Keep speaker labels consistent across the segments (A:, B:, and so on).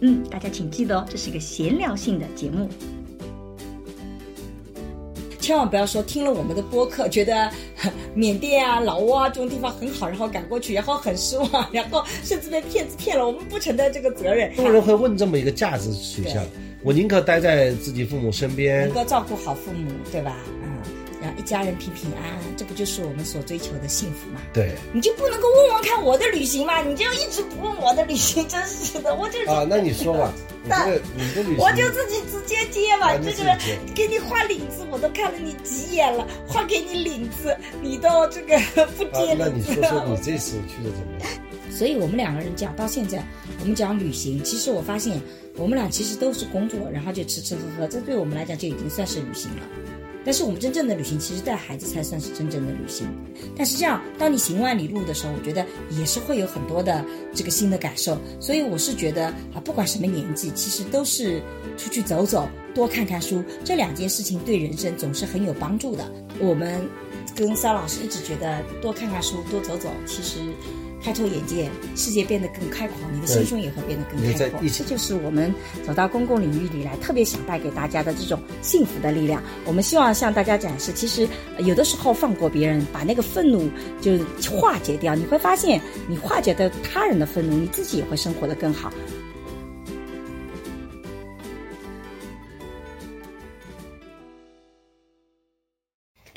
A: 嗯，大家请记得哦，这是一个闲聊性的节目。
B: 千万不要说听了我们的播客，觉得缅甸啊、老挝啊这种地方很好，然后赶过去，然后很失望，然后甚至被骗子骗了，我们不承担这个责任。
C: 中国人会问这么一个价值取向，我宁可待在自己父母身边，
B: 能够照顾好父母，对吧？一家人平平安安，这不就是我们所追求的幸福吗？
C: 对，
B: 你就不能够问问看我的旅行吗？你就一直不问我的旅行，真是的，我就
C: 啊，那你说吧，你这个你的旅行，
B: 我就自己直接接吧，
C: 啊
B: 这个
C: 你自己接
B: 给你画领子，我都看了你几眼了，画给你领子，你都这个不
C: 啊
B: 接，
C: 那你。说说你这次去的怎么样？
B: 所以我们两个人讲到现在，我们讲旅行，其实我发现我们俩其实都是工作，然后就吃吃喝喝，这对我们来讲就已经算是旅行了。但是我们真正的旅行，其实带孩子才算是真正的旅行。但是这样，当你行万里路的时候，我觉得也是会有很多的这个新的感受。所以我是觉得啊，不管什么年纪，其实都是出去走走，多看看书，这两件事情对人生总是很有帮助的。我们跟骚老师一直觉得多看看书，多走走，其实开拓眼界，世界变得更开阔，你的心胸也会变得更开阔。
A: 这就是我们走到公共领域里来，特别想带给大家的这种幸福的力量。我们希望向大家展示，其实呃有的时候放过别人，把那个愤怒就化解掉，你会发现，你化解掉他人的愤怒，你自己也会生活得更好。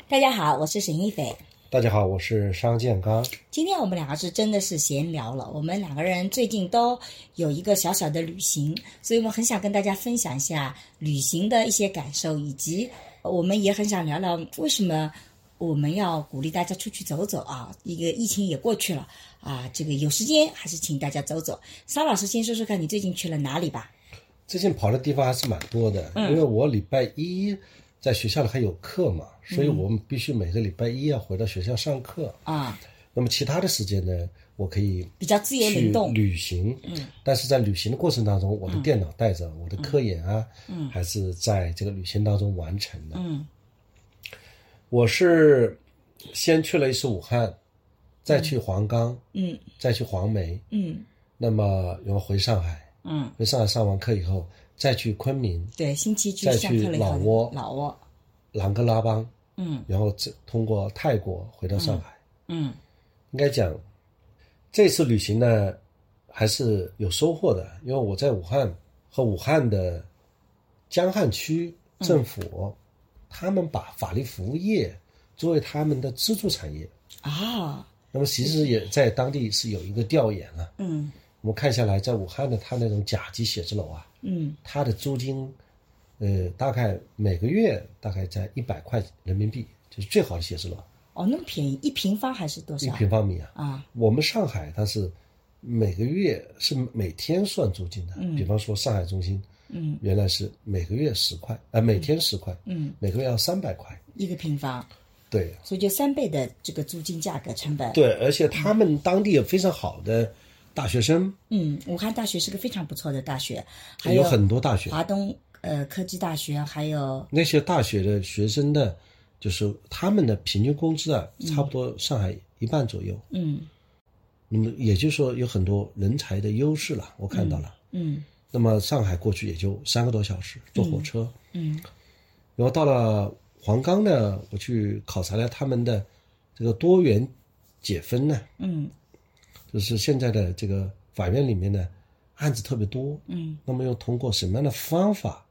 B: 大家好，我是沈一斐。
C: 大家好，我是商建刚。
B: 今天我们两个是真的是闲聊了。我们两个人最近都有一个小小的旅行，所以我们很想跟大家分享一下旅行的一些感受，以及我们也很想聊聊为什么我们要鼓励大家出去走走啊。一个疫情也过去了啊，这个有时间还是请大家走走。沙老师先说说看你最近去了哪里吧？
C: 最近跑的地方还是蛮多的，因为我礼拜一在学校里还有课嘛，所以我们必须每个礼拜一要回到学校上课。
B: 啊，
C: 那么其他的时间呢，我可以
B: 比较自由
C: 去
B: 灵动。
C: 旅行。嗯，但是在旅行的过程当中，我的电脑带着，我的科研啊，嗯，还是在这个旅行当中完成的。
B: 嗯
C: 我是先去了一次武汉，再去黄冈，
B: 嗯
C: 再去黄梅，
B: 嗯
C: 那么然后回上海，
B: 嗯，
C: 回上海上完课以后，再去昆明、
B: 对，星期去
C: 再去老挝
B: 老挝，
C: 琅勃拉邦，
B: 嗯。
C: 然后这通过泰国回到上海。
B: 嗯
C: 应该讲，这次旅行呢还是有收获的，因为我在武汉和武汉的江汉区政府，他们把法律服务业作为他们的支柱产业。
B: 啊，
C: 那么其实也在当地是有一个调研啊，
B: 嗯
C: 我们看下来，在武汉的它那种甲级写字楼啊，
B: 嗯。
C: 它的租金，呃，大概每个月大概在一百块人民币，就是最好的写字楼，
B: 哦，那么便宜，一平方还是多少？
C: 一
B: 少？
C: 平方米啊。
B: 啊，
C: 我们上海它是每个月是每天算租金的，比方说上海中心，
B: 嗯，
C: 原来是每个月十块，呃，每天十块，
B: 嗯，
C: 每个月要三百块，
B: 一个平方，
C: 对。
B: 所以就三倍的这个租金价格成本。，
C: 对，而且他们当地有非常好的大学生，
B: 嗯，武汉大学是个非常不错的大学，还
C: 有很多大学，
B: 华东呃科技大学，还有
C: 那些大学的学生的，就是他们的平均工资啊，差不多上海一半左右，
B: 嗯。
C: 那么也就是说有很多人才的优势了，我看到了。
B: 嗯
C: 那么上海过去也就三个多小时坐火车，
B: 嗯。
C: 然后到了黄冈呢，我去考察了他们的这个多元解分呢，
B: 嗯
C: 就是现在的这个法院里面呢案子特别多，
B: 嗯。
C: 那么又通过什么样的方法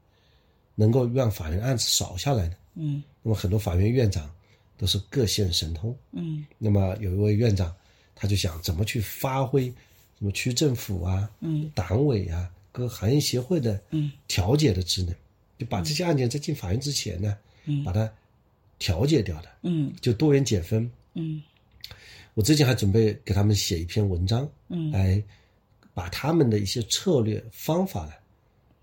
C: 能够让法院案子少下来呢？
B: 嗯。
C: 那么很多法院院长都是各显神通，
B: 嗯。
C: 那么有一位院长他就想怎么去发挥什么区政府啊、
B: 嗯。
C: 党委啊、各行业协会的
B: 嗯。
C: 调解的职能，就把这些案件在进法院之前呢，
B: 嗯。
C: 把它调解掉的，
B: 嗯。
C: 就多元解分。
B: 嗯
C: 我之前还准备给他们写一篇文章，
B: 嗯
C: 来把把他们的一些策略方法呢，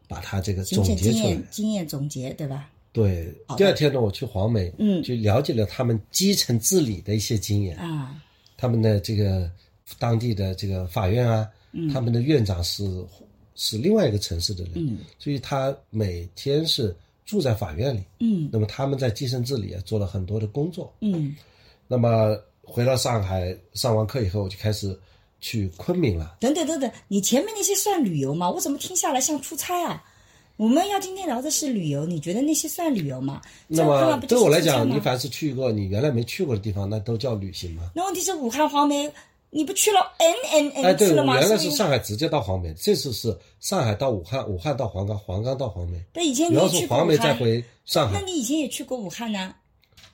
C: 把它这个总结出来
B: 经验。总结，对吧？
C: 对第二天呢，我去黄梅，
B: 嗯
C: 就了解了他们基层治理的一些经验。
B: 啊，
C: 他们的这个当地的这个法院啊，嗯他们的院长是是另外一个城市的人，
B: 嗯
C: 所以他每天是住在法院里。
B: 嗯
C: 那么他们在基层治理啊做了很多的工作。
B: 嗯
C: 那么回到上海上完课以后，我就开始去昆明了。
B: 等等等等，你前面那些算旅游吗？我怎么听下来像出差啊？我们要今天聊的是旅游，你觉得那些算旅游吗？
C: 那么对我来讲，你凡是去过你原来没去过的地方，那都叫旅行吗。
B: 那问题是武汉黄梅，你不去了 n n
C: 哎
B: ，n
C: 对，
B: 次了吗？
C: 我原来是上海直接到黄梅，这次是上海到武汉，武汉到黄冈，黄冈到黄梅，
B: 那以前你
C: 然
B: 也去过武
C: 后从黄梅再
B: 汉，
C: 回上海。
B: 那你以前也去过武汉呢？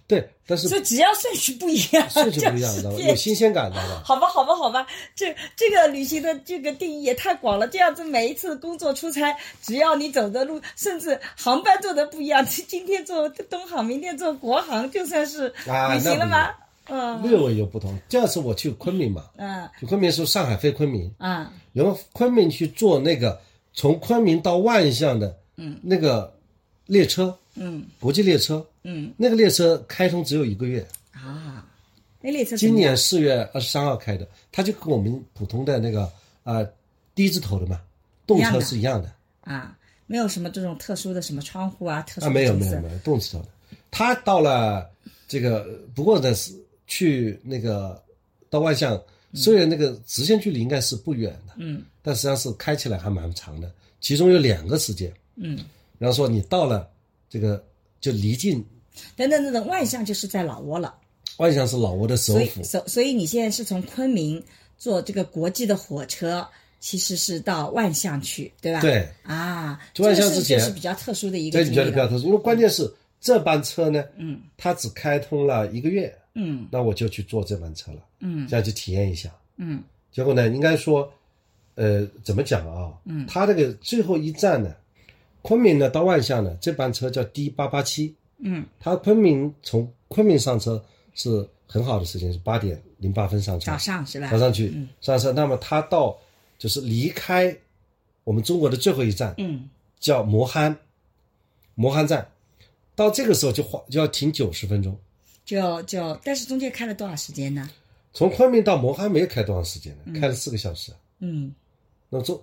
C: 对，但是
B: 所以只要顺序不一样，
C: 顺序不一样？有新鲜感，知道吧？
B: 好吧，好吧，好吧，这这个旅行的这个定义也太广了。这样子每一次工作出差，只要你走的路，甚至航班坐的不一样，今天坐东航，明天坐国航，就算是
C: 啊
B: 旅行了吗？嗯
C: 略微有不同。第二次我去昆明嘛，
B: 嗯
C: 去昆明是上海飞昆明，
B: 嗯
C: 然后昆明去坐那个从昆明到万象的，嗯，那个列车，
B: 嗯。
C: 国际列车，
B: 嗯。
C: 那个列车开通只有一个月，
B: 啊，那列车
C: 今年四月二十三号开的，它就跟我们普通的那个啊、呃低字头的嘛，动车是一样的。
B: 啊，没有什么这种特殊的什么窗户啊，特殊
C: 啊，没有没有没有动字头的。他到了这个，不过呢是去那个到万象，虽然那个直线距离应该是不远的，
B: 嗯。
C: 但实际上是开起来还蛮长的，其中有两个时间。
B: 嗯，
C: 然后说你到了这个就离境
B: 等等等等，万象就是在老挝了。
C: 万象是老挝的首府，
B: 所所以你现在是从昆明坐这个国际的火车，其实是到万象去，对吧？
C: 对。
B: 啊，
C: 万象
B: 这个是
C: 之前
B: 就是比较特殊的一个
C: 对比较特殊，因为关键是这班车呢，
B: 嗯。
C: 它只开通了一个月，
B: 嗯。
C: 那我就去坐这班车了，
B: 嗯。
C: 这样去体验一下。
B: 嗯。
C: 结果呢，应该说，呃，怎么讲啊？
B: 嗯。
C: 它这个最后一站呢，昆明呢到万象呢，这班车叫 D 八八七，
B: 嗯，
C: 它昆明从昆明上车是很好的时间，是八点零八分上车，
B: 早上是吧？
C: 早上去
B: 嗯
C: 上车。那么它到就是离开我们中国的最后一站
B: 嗯
C: 叫磨憨，磨憨站，到这个时候就花就要停九十分钟。
B: 就就，但是中间开了多少时间呢？
C: 从昆明到磨憨没有开多长时间呢？开了四个小时。
B: 嗯
C: 那中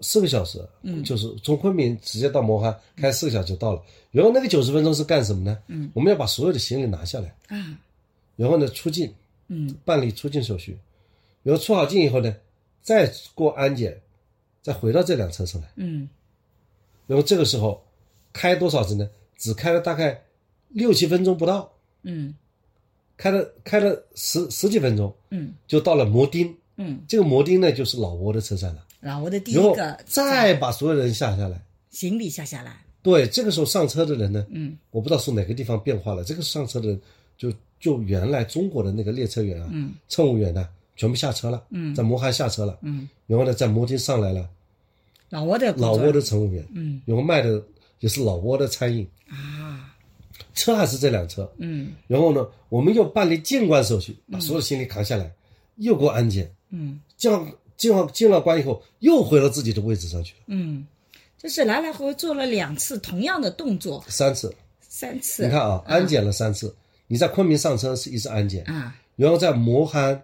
C: 四个小时，嗯，就是从昆明直接到摩憨，开四个小时就到了。然后那个九十分钟是干什么呢？嗯，我们要把所有的行李拿下来，
B: 啊
C: 然后呢出境，
B: 嗯
C: 办理出境手续，然后出好境以后呢，再过安检，再回到这辆车上来。
B: 嗯
C: 然后这个时候开多少次呢？只开了大概六七分钟不到，
B: 嗯
C: 开了开了十十几分钟，
B: 嗯
C: 就到了摩丁。
B: 嗯，
C: 这个摩丁呢，就是老挝的车站了。
B: 老挝的第一个
C: 再把所有人下下来。
B: 行李下下来，
C: 对，这个时候上车的人呢，
B: 嗯，
C: 我不知道是哪个地方变化了。这个上车的人就就原来中国的那个列车员啊，
B: 嗯，
C: 乘务员呢，全部下车了，
B: 嗯。
C: 在摩哈下车了，
B: 嗯，
C: 然后呢，在摩丁上来了
B: 老挝的
C: 老挝的乘务员，
B: 嗯。
C: 然后卖的也是老挝的餐饮，
B: 啊。
C: 车还是这辆车，
B: 嗯。
C: 然后呢，我们又办理进关手续，把所有行李扛下来，又过安检，
B: 嗯。
C: 进好进了进了关以后，又回到自己的位置上去了，
B: 嗯，就是来来回回做了两次同样的动作，
C: 三次。
B: 三次。
C: 你看啊，安检了三次，你在昆明上车是一次安检，
B: 啊，
C: 然后在磨憨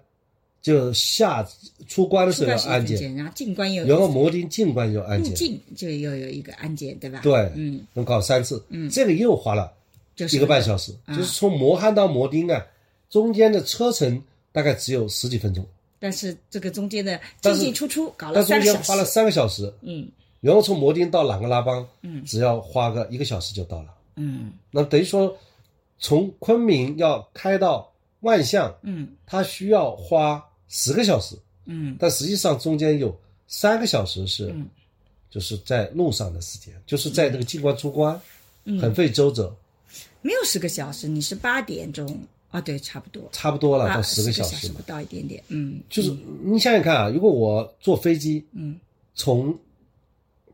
C: 就下出关的时候安检，
B: 安检，然后进关又
C: 然后摩丁进关又安检，
B: 入境就又有一个安检，对吧？
C: 对，
B: 嗯，
C: 能搞三次，嗯，这个又花了
B: 就是
C: 一个半小时，就是从摩憨到摩丁啊，中间的车程大概只有十几分钟，
B: 但是这个中间的进进出出搞了三个小时，
C: 间花了三个小时，
B: 嗯。
C: 然后从摩丁到朗格拉邦，嗯，只要花个一个小时就到了，
B: 嗯。
C: 那等于说从昆明要开到万象，
B: 嗯。
C: 它需要花十个小时，
B: 嗯。
C: 但实际上中间有三个小时是，就是在路上的时间，就是在这个进关出关，很费周折，
B: 没有十个小时，你是八点钟啊？对，差不多，
C: 差不多了
B: 啊
C: 到十个
B: 小
C: 小时嘛。
B: 不。到一点点，嗯，
C: 就是你想想看啊，如果我坐飞机，
B: 嗯，
C: 从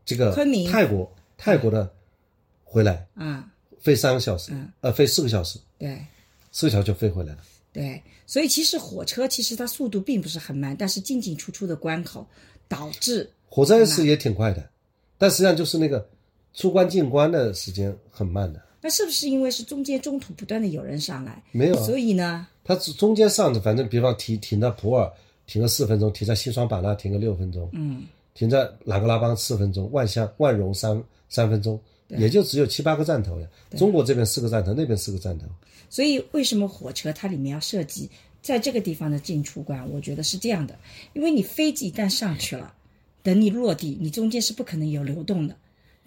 C: 这个
B: 昆明。
C: 泰国泰国的回来，
B: 啊，
C: 飞三个小时，
B: 嗯。
C: 呃，飞四个小时，
B: 对。
C: 四个小时就飞回来了。
B: 对，所以其实火车其实它速度并不是很慢，但是进进出出的关口导致
C: 火车是也挺快的，但实际上就是那个出关进关的时间很慢的。
B: 那是不是因为是中间中途不断的有人上来，
C: 没有啊
B: 所以呢，
C: 它只中间上的，反正比方停停到普洱停个四分钟，停在西双版纳停个六分钟，
B: 嗯，
C: 停在琅格拉邦四分钟，万象万荣三三分钟，也就只有七八个站头呀。中国这边四个站头，那边四个站头。
B: 所以为什么火车它里面要设计在这个地方的进出关？我觉得是这样的，因为你飞机一旦上去了，等你落地，你中间是不可能有流动的。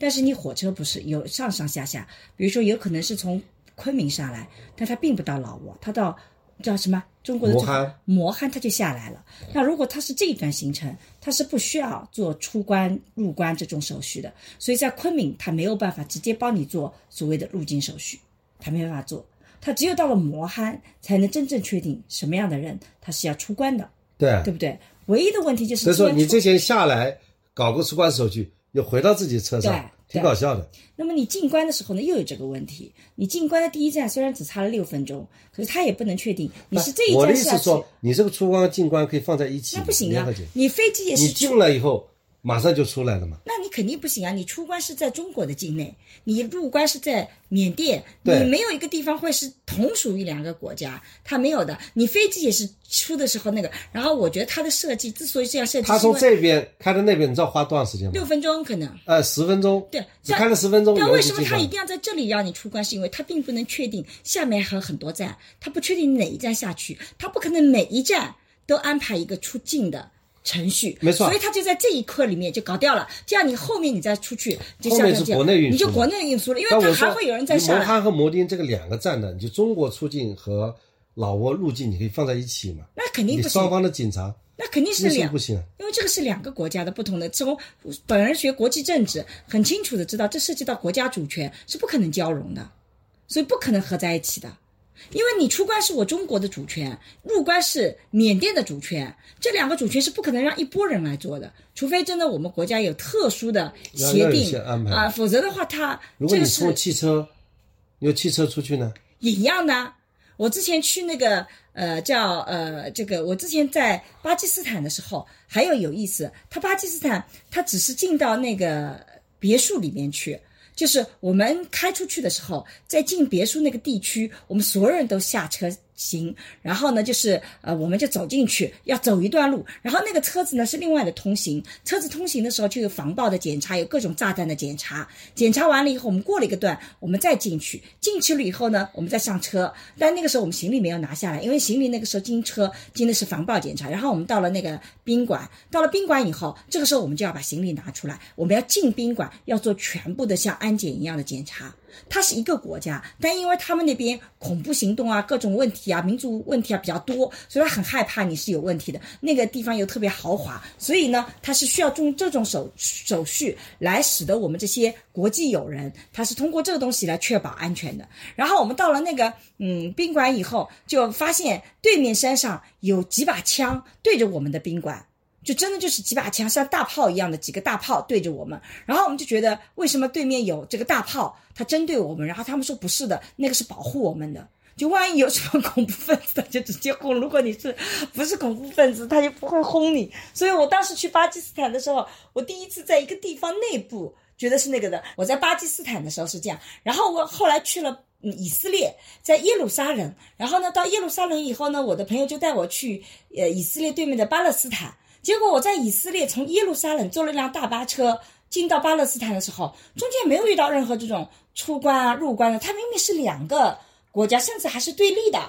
B: 但是你火车不是有上上下下，比如说有可能是从昆明上来，但它并不到老挝，它到叫什么中国的这个
C: 磨憨
B: 磨憨它就下来了。那如果它是这一段行程，它是不需要做出关入关这种手续的，所以在昆明它没有办法直接帮你做所谓的入境手续，它没办法做。它只有到了磨憨，才能真正确定什么样的人他是要出关的，
C: 对啊，
B: 对不对？唯一的问题就是，
C: 所以说你之前下来搞个出关手续，又回到自己车上，
B: 对
C: 挺搞笑的。
B: 那么你进关的时候呢，又有这个问题。你进关的第一站虽然只差了六分钟，可是他也不能确定你是这一
C: 我的
B: 站下去，
C: 意思说，你这个出关进关可以放在一起，
B: 那不行啊。你飞机也是你
C: 进了以后，马上就出来了嘛。
B: 那你肯定不行啊！你出关是在中国的境内，你入关是在缅甸，你没有一个地方会是同属于两个国家，它没有的。你飞机也是出的时候那个，然后我觉得它的设计之所以这样设计，
C: 他从这边开到那边，你知道花多长时间吗
B: 六？分钟可能。
C: 呃，十分钟。
B: 对，
C: 只
B: 但
C: 开了十分钟。
B: 但为什么他一定要在这里让你出关？是因为他并不能确定下面还有很多站，他不确定哪一站下去，他不可能每一站都安排一个出境的程序。
C: 没错
B: 所以他就在这一刻里面就搞掉了。这样你后面你再出去，就
C: 后面是
B: 像这样
C: 国内运输
B: 你就国内运输了，因为他还会有人
C: 在
B: 上
C: 哈和摩丁这个两个站的，你就中国出境和老挝入境，你可以放在一起嘛？
B: 那肯定不
C: 你双，方的警察
B: 那肯定是两
C: 不行啊？
B: 因为这个是两个国家的不同的。从本人学国际政治，很清楚的知道，这涉及到国家主权，是不可能交融的，所以不可能合在一起的。因为你出关是我中国的主权，入关是缅甸的主权，这两个主权是不可能让一拨人来做的，除非真的我们国家有特殊的协定
C: 些安排
B: 啊，否则的话，他
C: 如果你坐汽车，你有汽车出去呢？
B: 也一样的啊。我之前去那个呃叫呃这个，我之前在巴基斯坦的时候还有有意思，他巴基斯坦他只是进到那个别墅里面去。就是我们开出去的时候，在进别墅那个地区，我们所有人都下车行，然后呢，就是呃，我们就走进去，要走一段路，然后那个车子呢是另外的通行，车子通行的时候就有防爆的检查，有各种炸弹的检查，检查完了以后，我们过了一个段，我们再进去，进去了以后呢，我们再上车，但那个时候我们行李没有拿下来，因为行李那个时候进车进的是防爆检查，然后我们到了那个宾馆，到了宾馆以后，这个时候我们就要把行李拿出来，我们要进宾馆，要做全部的像安检一样的检查。它是一个国家，但因为他们那边恐怖行动啊、各种问题啊、民族问题啊比较多，所以他很害怕你是有问题的。那个地方又特别豪华，所以呢，他是需要用这种手手续来使得我们这些国际友人，他是通过这个东西来确保安全的。然后我们到了那个嗯宾馆以后，就发现对面山上有几把枪对着我们的宾馆。就真的就是几把枪，像大炮一样的几个大炮对着我们，然后我们就觉得为什么对面有这个大炮，它针对我们，然后他们说不是的，那个是保护我们的。就万一有什么恐怖分子，他就直接轰。如果你是不是恐怖分子，他就不会轰你。所以我当时去巴基斯坦的时候，我第一次在一个地方内部觉得是那个的。我在巴基斯坦的时候是这样，然后我后来去了。以色列在耶路撒冷，然后呢，到耶路撒冷以后呢，我的朋友就带我去呃以色列对面的巴勒斯坦。结果我在以色列从耶路撒冷坐了一辆大巴车进到巴勒斯坦的时候，中间没有遇到任何这种出关啊、入关的，它明明是两个国家，甚至还是对立的。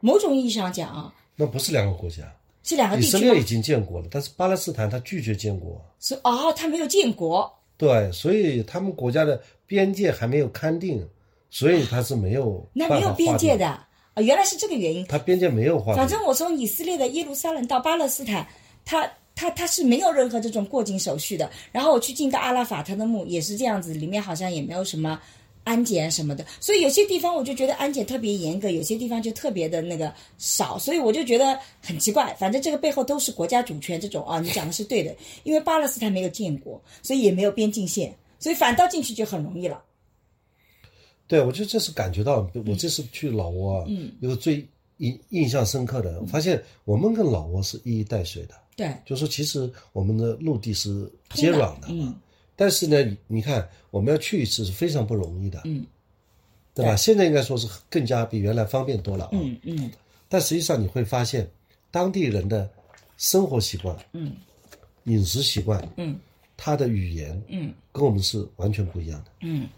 B: 某种意义上讲啊，
C: 那不是两个国家。
B: 是两个
C: 以
B: 地区吗
C: 色列已经建国了，但是巴勒斯坦他拒绝建国，
B: 是哦，他没有建国，
C: 对，所以他们国家的边界还没有勘定，所以他是没有
B: 那没有边界的啊，原来是这个原因。
C: 他边界没有划定。
B: 反正我从以色列的耶路撒冷到巴勒斯坦，他他他是没有任何这种过境手续的。然后我去进到阿拉法特的墓也是这样子，里面好像也没有什么安检什么的。所以有些地方我就觉得安检特别严格，有些地方就特别的那个少。所以我就觉得很奇怪。反正这个背后都是国家主权这种啊，你讲的是对的。因为巴勒斯坦没有建国，所以也没有边境线，所以反倒进去就很容易了。
C: 对，我觉得这是感觉到，我这次去老挝啊，
B: 嗯
C: 有个最印印象深刻的，我发现我们跟老挝是一衣带水的。
B: 对，
C: 就是说，其实我们的陆地是接壤的，
B: 嗯
C: 但是呢，你你看我们要去一次是非常不容易的，
B: 嗯，
C: 对吧？现在应该说是更加比原来方便多了啊。
B: 嗯嗯
C: 但实际上你会发现，当地人的生活习惯、
B: 嗯
C: 饮食习惯、
B: 嗯
C: 他的语言
B: 嗯
C: 跟我们是完全不一样的。
B: 嗯，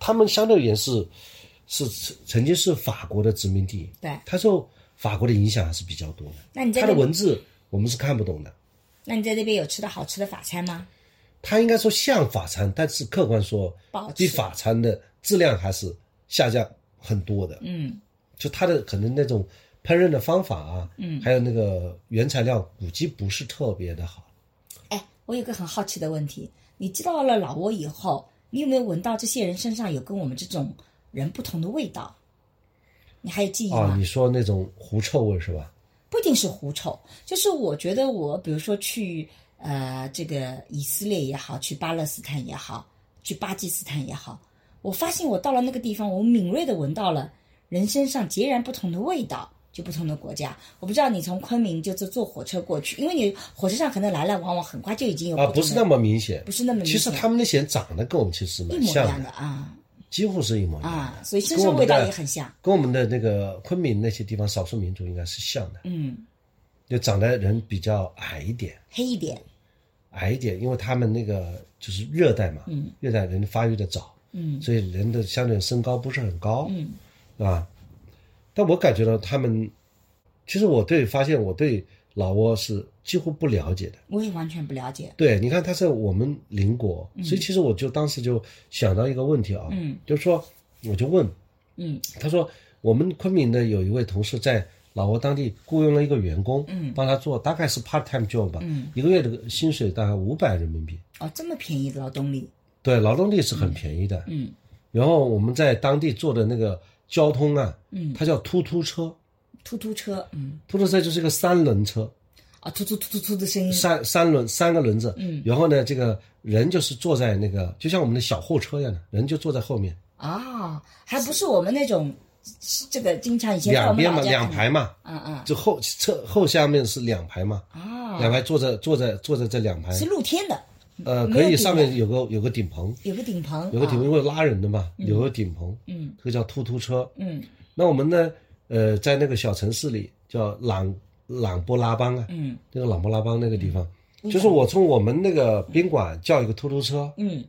C: 他们相对而言是是曾曾经是法国的殖民地，
B: 对。
C: 他受法国的影响还是比较多的。
B: 那你在
C: 他的文字我们是看不懂的。
B: 那你在那边有吃到好吃的法餐吗？
C: 它应该说像法餐，但是客观说比法餐的质量还是下降很多的。
B: 嗯
C: 就它的可能那种烹饪的方法啊，
B: 嗯
C: 还有那个原材料估计不是特别的好。
B: 哎，我有个很好奇的问题，你知道了老挝以后，你有没有闻到这些人身上有跟我们这种人不同的味道？你还有记忆吗？
C: 啊，你说那种狐臭味是吧？
B: 不一定是狐臭，就是我觉得我比如说去呃这个以色列也好，去巴勒斯坦也好，去巴基斯坦也好，我发现我到了那个地方，我敏锐的闻到了人身上截然不同的味道。就不同的国家，我不知道你从昆明就坐坐火车过去，因为你火车上可能来来往往，很快就已经有
C: 啊，不是那么明显，
B: 不是那么明显
C: 其实他们那些人长得跟我们其实
B: 一模一
C: 蛮像
B: 样的啊
C: 几乎是一模一样的。
B: 啊，所以身上味道也很像。
C: 跟我们的那个昆明那些地方少数民族应该是像的，
B: 嗯，
C: 就长得人比较矮一点，
B: 黑一点，
C: 矮一点，因为他们那个就是热带嘛，
B: 嗯，
C: 热带人发育的早，
B: 嗯。
C: 所以人的相对身高不是很高，
B: 嗯，
C: 是吧？但我感觉到他们，其实我对发现我对老挝是几乎不了解的。
B: 我也完全不了解。
C: 对，你看他在我们邻国，所以其实我就当时就想到一个问题啊，
B: 嗯，
C: 就是说我就问，
B: 嗯。
C: 他说我们昆明的有一位同事在老挝当地雇佣了一个员工，
B: 嗯。
C: 帮他做大概是 part time job 吧，
B: 嗯，
C: 一个月的薪水大概五百人民币，
B: 哦，这么便宜的劳动力，
C: 对，劳动力是很便宜的。
B: 嗯。
C: 然后我们在当地做的那个交通啊，
B: 嗯，
C: 它叫突突车，
B: 突突车，嗯，
C: 突突车就是一个三轮车，
B: 啊，突突突突突的声音，
C: 三三轮三个轮子，
B: 嗯，
C: 然后呢，这个人就是坐在那个，就像我们的小货车一样的，人就坐在后面，
B: 啊，还不是我们那种这个经常以前
C: 两边嘛，两排嘛，
B: 嗯嗯。
C: 就后侧后下面是两排嘛，
B: 啊，
C: 两排坐着坐在坐在这两排，
B: 是露天的，
C: 呃，可以上面有个有个顶棚，
B: 有个顶棚，
C: 有个顶棚，
B: 啊
C: 因为拉人的嘛，有个顶棚，
B: 嗯。
C: 这个叫突突车。
B: 嗯。
C: 那我们呢，呃，在那个小城市里叫朗朗布拉邦啊，
B: 嗯。
C: 那个朗布拉邦那个地方，就是我从我们那个宾馆叫一个出租车，
B: 嗯。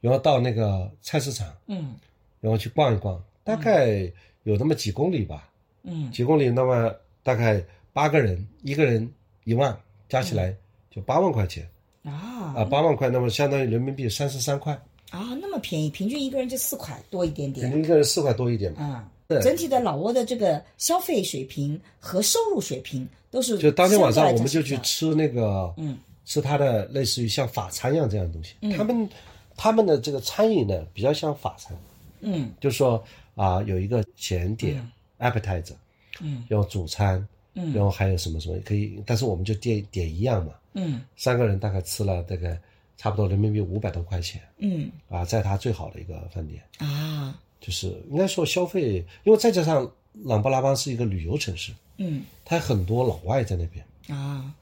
C: 然后到那个菜市场，
B: 嗯。
C: 然后去逛一逛，大概有那么几公里吧，
B: 嗯。
C: 几公里，那么大概八个人，一个人一万，加起来就八万块钱。
B: 啊。
C: 啊，八万块，那么相当于人民币三十三块，
B: 啊，那么便宜，平均一个人就四块多一点点。
C: 平均一个人四块多一点嘛。
B: 啊。
C: 对
B: 整体的老挝的这个消费水平和收入水平都是
C: 就当天晚上我们就去吃那个，
B: 嗯，
C: 吃它的类似于像法餐一样这样的东西。他们他们的这个餐饮呢比较像法餐，
B: 嗯。
C: 就是说啊、有一个前点、appetizer，
B: 嗯。
C: 然后主餐，
B: 嗯
C: 然后还有什么什么可以，但是我们就点点一样嘛，
B: 嗯。
C: 三个人大概吃了大概差不多人民币五百多块钱
B: 嗯。
C: 啊，在他最好的一个饭店，
B: 啊
C: 就是应该说消费，因为再加上琅勃拉邦是一个旅游城市，
B: 嗯
C: 它很多老外在那边。
B: 啊，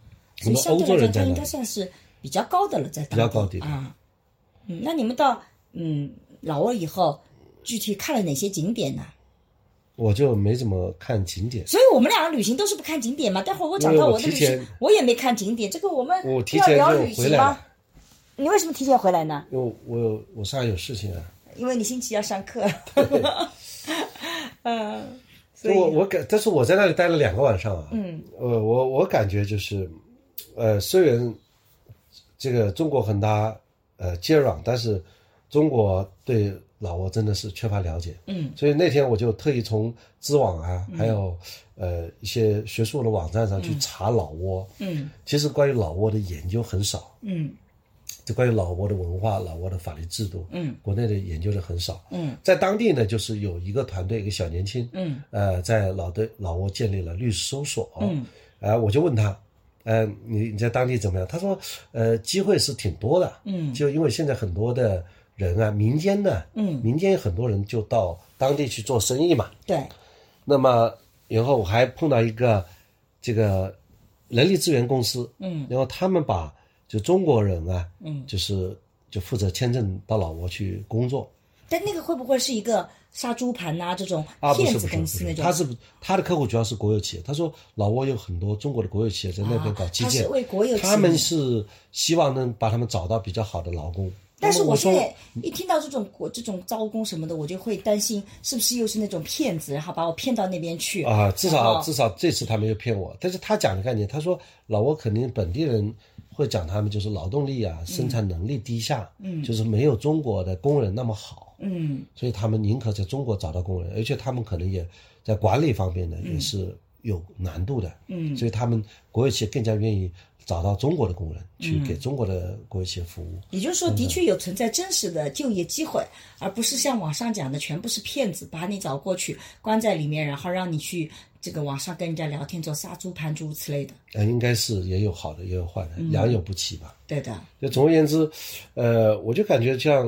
C: 很多
B: 所以相对
C: 欧洲
B: 来讲，应
C: 人在那里
B: 该算是比较高的了，在
C: 比较
B: 当
C: 高地
B: 啊。嗯，那你们到嗯老挝以后，具体看了哪些景点呢？
C: 我就没怎么看景点，
B: 所以我们两个旅行都是不看景点嘛。待会儿我讲到我的旅行，我也没看景点，这个我们要
C: 提前就
B: 聊旅行吗
C: 回来了？
B: 你为什么提前回来呢？
C: 因为我有我上海有事情啊。
B: 因为你星期要上课。嗯，所以
C: 我我感，但是我在那里待了两个晚上啊。
B: 嗯
C: 呃，我我感觉就是，呃，虽然这个中国和它呃接壤，但是中国对老挝真的是缺乏了解。
B: 嗯
C: 所以那天我就特意从知网啊，还有呃一些学术的网站上去查老挝。
B: 嗯
C: 其实关于老挝的研究很少，
B: 嗯
C: 就关于老挝的文化、老挝的法律制度，
B: 嗯
C: 国内的研究的很少。
B: 嗯
C: 在当地呢，就是有一个团队，一个小年轻，
B: 嗯
C: 呃，在老的老挝建立了律师事务所。
B: 嗯，
C: 呃，我就问他，呃，你你在当地怎么样？他说，呃，机会是挺多的。
B: 嗯
C: 就因为现在很多的人啊，民间的，
B: 嗯
C: 民间有很多人就到当地去做生意嘛。
B: 对，
C: 那么，然后我还碰到一个这个人力资源公司，
B: 嗯，
C: 然后他们把就中国人啊，
B: 嗯，
C: 就是就负责签证到老挝去工作
B: 但那个会不会是一个杀猪盘呐、这种骗子
C: 是不是不是，
B: 公司那种？
C: 他是他的客户主要是国有企业，他说老挝有很多中国的国有企业在那边搞基建，
B: 啊他是为国有企业
C: 他们是希望能把他们找到比较好的劳工。
B: 但是
C: 我
B: 现在一听到这种国这种招工什么的，我就会担心是不是又是那种骗子，然后把我骗到那边去
C: 啊，至少至少这次他没有骗我，但是他讲的概念，他说老挝肯定本地人会讲他们就是劳动力啊，生产能力低下，嗯，就是没有中国的工人那么好，
B: 嗯。
C: 所以他们宁可在中国找到工人，而且他们可能也在管理方面呢也是有难度的，
B: 嗯
C: 所以他们国有企业更加愿意找到中国的工人去给中国的国有企业服务。
B: 也就是说，的确有存在真实的就业机会，而不是像网上讲的全部是骗子，把你找过去关在里面，然后让你去这个网上跟人家聊天做杀猪盘诸如此类的。
C: 呃，应该是也有好的，也有坏的，良莠不齐吧。
B: 对的，
C: 就总而言之，呃，我就感觉像，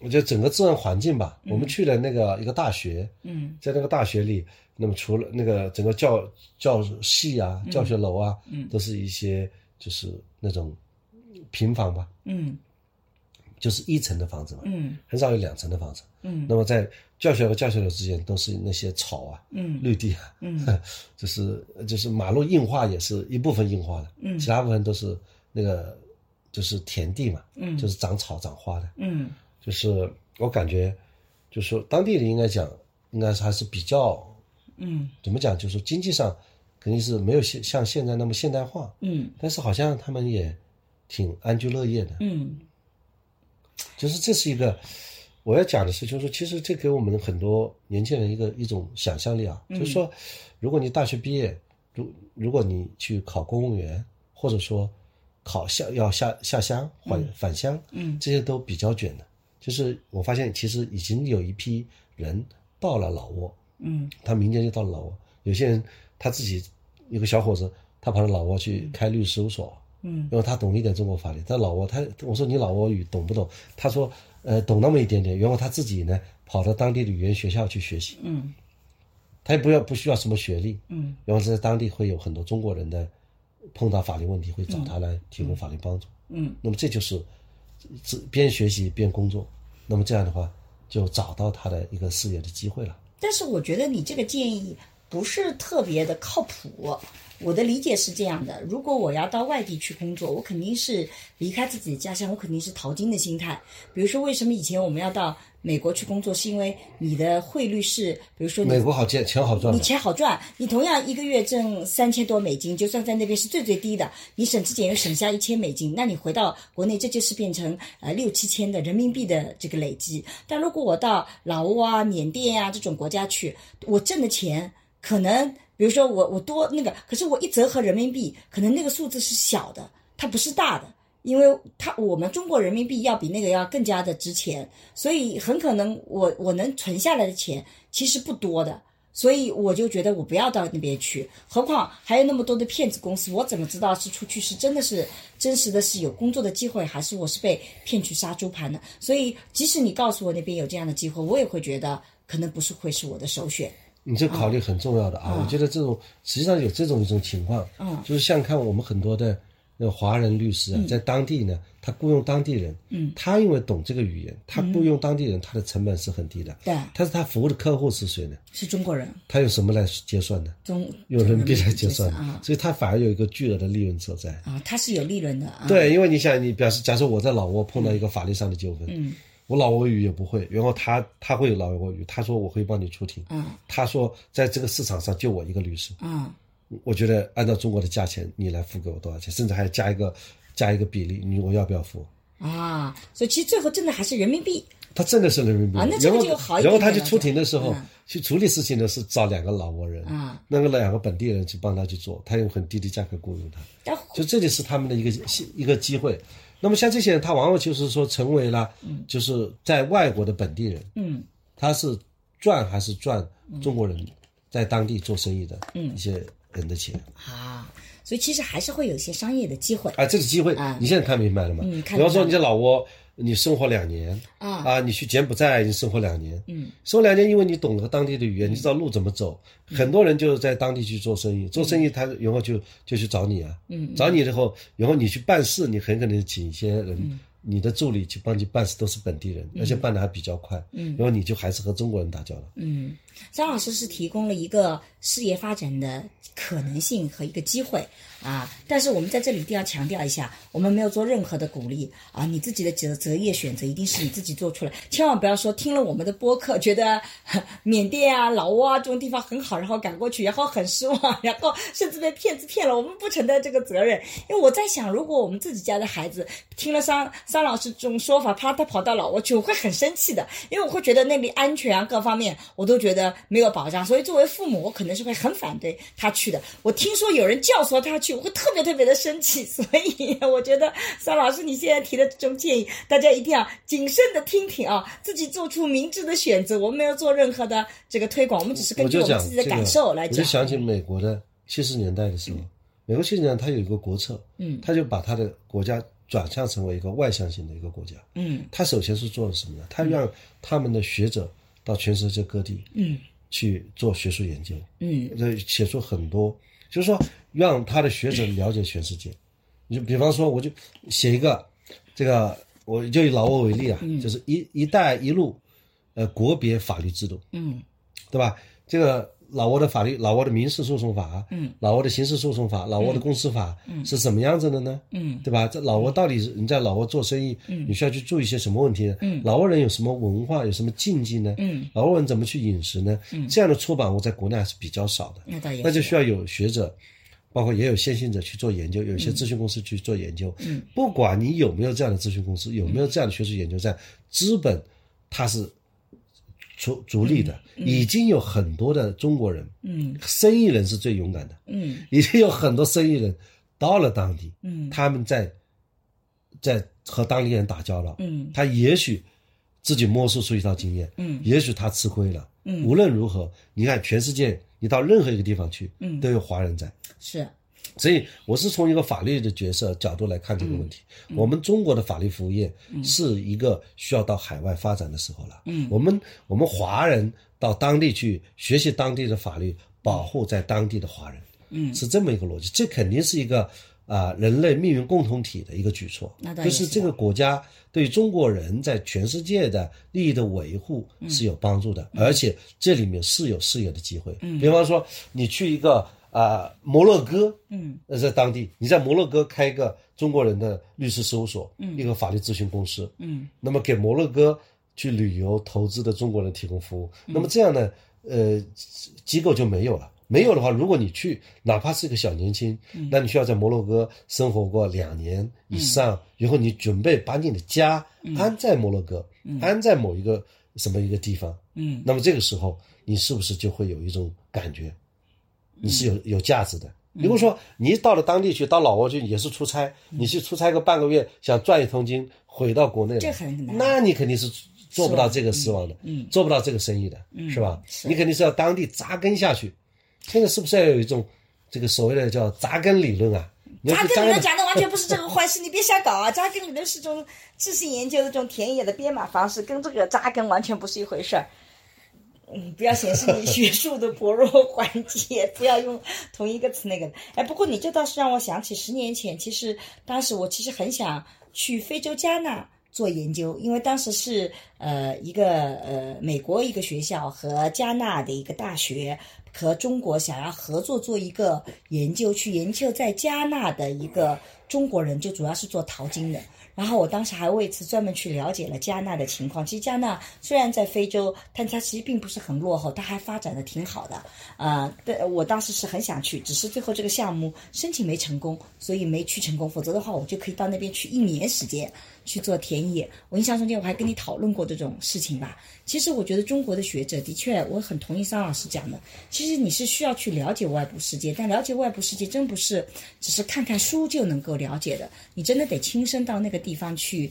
C: 我觉得整个自然环境吧，我们去了那个一个大学，
B: 嗯
C: 在那个大学里，那么除了那个整个教教系啊、教学楼啊，
B: 嗯。
C: 都是一些就是那种平房吧，
B: 嗯。
C: 就是一层的房子嘛，
B: 嗯。
C: 很少有两层的房子。
B: 嗯。
C: 那么在教学和教学楼之间都是那些草啊、
B: 嗯
C: 绿地啊，
B: 嗯。
C: 就是就是马路硬化也是一部分硬化的，
B: 嗯。
C: 其他部分都是那个就是田地嘛，
B: 嗯。
C: 就是长草长花的，
B: 嗯。
C: 就是我感觉，就是说当地人应该讲，应该是还是比较
B: 嗯。
C: 怎么讲，就是经济上肯定是没有现像现在那么现代化，
B: 嗯。
C: 但是好像他们也挺安居乐业的，
B: 嗯。
C: 就是这是一个我要讲的是，就是说其实这给我们很多年轻人一个一种想象力啊，就是说如果你大学毕业，如如果你去考公务员，或者说考下要下下乡返返乡，
B: 嗯。
C: 这些都比较卷的。就是我发现其实已经有一批人到了老挝，
B: 嗯
C: 他明年就到了老挝。有些人他自己有个小伙子，他跑到老挝去开律师事务所，
B: 嗯
C: 因为他懂一点中国法律。在老挝，他我说你老挝语懂不懂？他说呃懂那么一点点。然后他自己呢跑到当地的语言学校去学习，
B: 嗯
C: 他也不要不需要什么学历，
B: 嗯
C: 然后在当地会有很多中国人的碰到法律问题会找他来提供法律帮助。
B: 嗯
C: 那么这就是自边学习边工作，那么这样的话就找到他的一个事业的机会了。
B: 但是我觉得你这个建议不是特别的靠谱。我的理解是这样的：如果我要到外地去工作，我肯定是离开自己的家乡，我肯定是淘金的心态。比如说，为什么以前我们要到美国去工作，是因为你的汇率是，比如说
C: 美国好钱钱好赚
B: 你，钱好赚，你同样一个月挣三千多美金，就算在那边是最最低的，你省吃俭用省下一千美金，那你回到国内，这就是变成呃六七千的人民币的这个累积。但如果我到老挝啊、缅甸啊这种国家去，我挣的钱可能，比如说我我多那个，可是我一折合人民币，可能那个数字是小的，它不是大的。因为它我们中国人民币要比那个要更加的值钱，所以很可能我我能存下来的钱其实不多的，所以我就觉得我不要到那边去。何况还有那么多的骗子公司，我怎么知道是出去是真的是真实的是有工作的机会，还是我是被骗去杀猪盘的？所以即使你告诉我那边有这样的机会，我也会觉得可能不是会是我的首选。
C: 你这考虑很重要的啊。我觉得这种实际上有这种一种情况，
B: 嗯
C: 就是像看我们很多的那华人律师啊，在当地呢，他雇佣当地人，
B: 嗯，
C: 他因为懂这个语言，他雇佣当地人，他的成本是很低的，
B: 对，
C: 但是他服务的客户是谁呢？
B: 是中国人，
C: 他用什么来结算呢？
B: 中
C: 用人民币来结算
B: 啊
C: 所以他反而有一个巨额的利润所在。
B: 啊，他是有利润的啊。
C: 对，因为你想，你表示，假设我在老挝碰到一个法律上的纠纷，
B: 嗯
C: 我老挝语也不会，然后他他会老挝语，他说我会帮你出庭，
B: 嗯
C: 他说在这个市场上就我一个律师，
B: 嗯
C: 我觉得按照中国的价钱，你来付给我多少钱，甚至还要加一个加一个比例，你我要不要付？
B: 啊，所以其实最后挣的还是人民币。
C: 他挣的是人民币，
B: 啊那这个
C: 然后
B: 就好一
C: 然后他去出庭的时候
B: 嗯，
C: 去处理事情的是找两个老挝人，
B: 啊
C: 那个两个本地人去帮他去做，他用很低的价格雇佣他。
B: 但
C: 就这里是他们的一个一个机会。那么像这些人，他往往就是说成为了，就是在外国的本地人，
B: 嗯。
C: 他是赚还是赚中国人在当地做生意的一些人的钱。
B: 啊，所以其实还是会有一些商业的机会。
C: 啊，这个机会
B: 啊。
C: 你现在看明白了吗？比方说你在老挝，你生活两年
B: 啊。
C: 啊，你去柬埔寨你生活两年，
B: 嗯，
C: 生活两年，因为你懂得当地的语言，你知道路怎么走，很多人就是在当地去做生意，做生意他然后就就去找你啊，
B: 嗯，
C: 找你之后，然后你去办事，你很可能请一些人。你的助理去帮你办事都是本地人，而且办的还比较快，嗯，然后你就还是和中国人打交道，
B: 嗯，张老师是提供了一个事业发展的可能性和一个机会啊，但是我们在这里一定要强调一下，我们没有做任何的鼓励啊，你自己的择择业选择一定是你自己做出来，千万不要说听了我们的播客觉得缅甸啊、老挝啊这种地方很好，然后赶过去，然后很失望，然后甚至被骗子骗了，我们不承担这个责任，因为我在想，如果我们自己家的孩子听了桑桑老师这种说法，怕他跑到老挝去，我会很生气的，因为我会觉得那里安全啊各方面我都觉得没有保障，所以作为父母，我可能是会很反对他去的。我听说有人教唆他去，我会特别特别的生气，所以我觉得桑老师你现在提的这种建议，大家一定要谨慎的听听啊，自己做出明智的选择。我们没有做任何的这个推广，我们只是根据
C: 我就讲
B: 我们自己的感受来讲。
C: 我就想起美国的七十年代的时候，美国七十年代它有一个国策，
B: 嗯
C: 他就把他的国家转向成为一个外向型的一个国家。
B: 嗯
C: 他首先是做了什么呢？他让他们的学者到全世界各地
B: 嗯。
C: 去做学术研究，
B: 嗯。
C: 呃，写出很多，就是说让他的学者了解全世界。你就比方说，我就写一个这个，我就以老挝为例啊，就是一“一带一路”，呃，国别法律制度，
B: 嗯。
C: 对吧？这个老挝的法律，老挝的民事诉讼法，
B: 嗯，
C: 老挝的刑事诉讼法，老挝的公司法，嗯，是什么样子的呢？
B: 嗯
C: 对吧？在老挝到底是你在老挝做生意，嗯，你需要去注意些什么问题呢？
B: 嗯
C: 老挝人有什么文化，有什么禁忌呢？
B: 嗯，
C: 老挝人怎么去饮食呢？嗯，这样的出版物在国内还是比较少的，
B: 那倒也
C: 那就需要有学者。包括也有先行者去做研究，有一些咨询公司去做研究。
B: 嗯，
C: 不管你有没有这样的咨询公司，有没有这样的学术研究在，资本它是逐逐利的，已经有很多的中国人，
B: 嗯。
C: 生意人是最勇敢的，
B: 嗯。
C: 已经有很多生意人到了当地，
B: 嗯。
C: 他们在在和当地人打交道，
B: 嗯。
C: 他也许自己摸索出一套经验，
B: 嗯。
C: 也许他吃亏了，
B: 嗯。
C: 无论如何，你看全世界，你到任何一个地方去，
B: 嗯。
C: 都有华人在，
B: 是
C: 所以我是从一个法律的角色角度来看这个问题。我们中国的法律服务业是一个需要到海外发展的时候了。
B: 嗯。
C: 我们我们华人到当地去学习当地的法律，保护在当地的华人，
B: 嗯。
C: 是这么一个逻辑。这肯定是一个啊、人类命运共同体的一个举措。就是这个国家对中国人在全世界的利益的维护是有帮助的，而且这里面是有事业的机会。嗯，比方说你去一个啊、摩洛哥，
B: 嗯
C: 呃，在当地，你在摩洛哥开一个中国人的律师事务所，嗯，一个法律咨询公司，
B: 嗯
C: 那么给摩洛哥去旅游投资的中国人提供服务，
B: 嗯
C: 那么这样呢，呃，机构就没有了。没有的话，如果你去，哪怕是一个小年轻，
B: 嗯
C: 那你需要在摩洛哥生活过两年以上，然后你准备把你的家安在摩洛哥，安在某一个什么一个地方，
B: 嗯
C: 那么这个时候，你是不是就会有一种感觉，你是有有价值的？如果说你到了当地去，到老挝去也是出差，你去出差个半个月，想赚一桶金回到国内来，
B: 这很难
C: 那你肯定是做不到这个失望的，
B: 嗯
C: 做不到这个生意的，是吧？你肯定是要当地扎根下去。现在是不是要有一种这个所谓的叫扎根理论啊？
B: 扎根理论讲的完全不是这个坏事，你别瞎搞啊！扎根理论是种知识研究的这种田野的编码方式，跟这个扎根完全不是一回事儿。嗯，不要显示你学术的薄弱环节，不要用同一个词那个。哎，不过你这倒是让我想起十年前，其实当时我其实很想去非洲加纳做研究，因为当时是呃一个呃美国一个学校和加纳的一个大学和中国想要合作做一个研究，去研究在加纳的一个中国人，就主要是做淘金的。然后我当时还为此专门去了解了加纳的情况。其实加纳虽然在非洲，但它其实并不是很落后，它还发展的挺好的。呃，对我当时是很想去，只是最后这个项目申请没成功，所以没去成功。否则的话，我就可以到那边去一年时间去做田野。我印象中间我还跟你讨论过这种事情吧。其实我觉得中国的学者的确，我很同意桑老师讲的。其实你是需要去了解外部世界，但了解外部世界真不是只是看看书就能够了解的，你真的得亲身到那个地方去，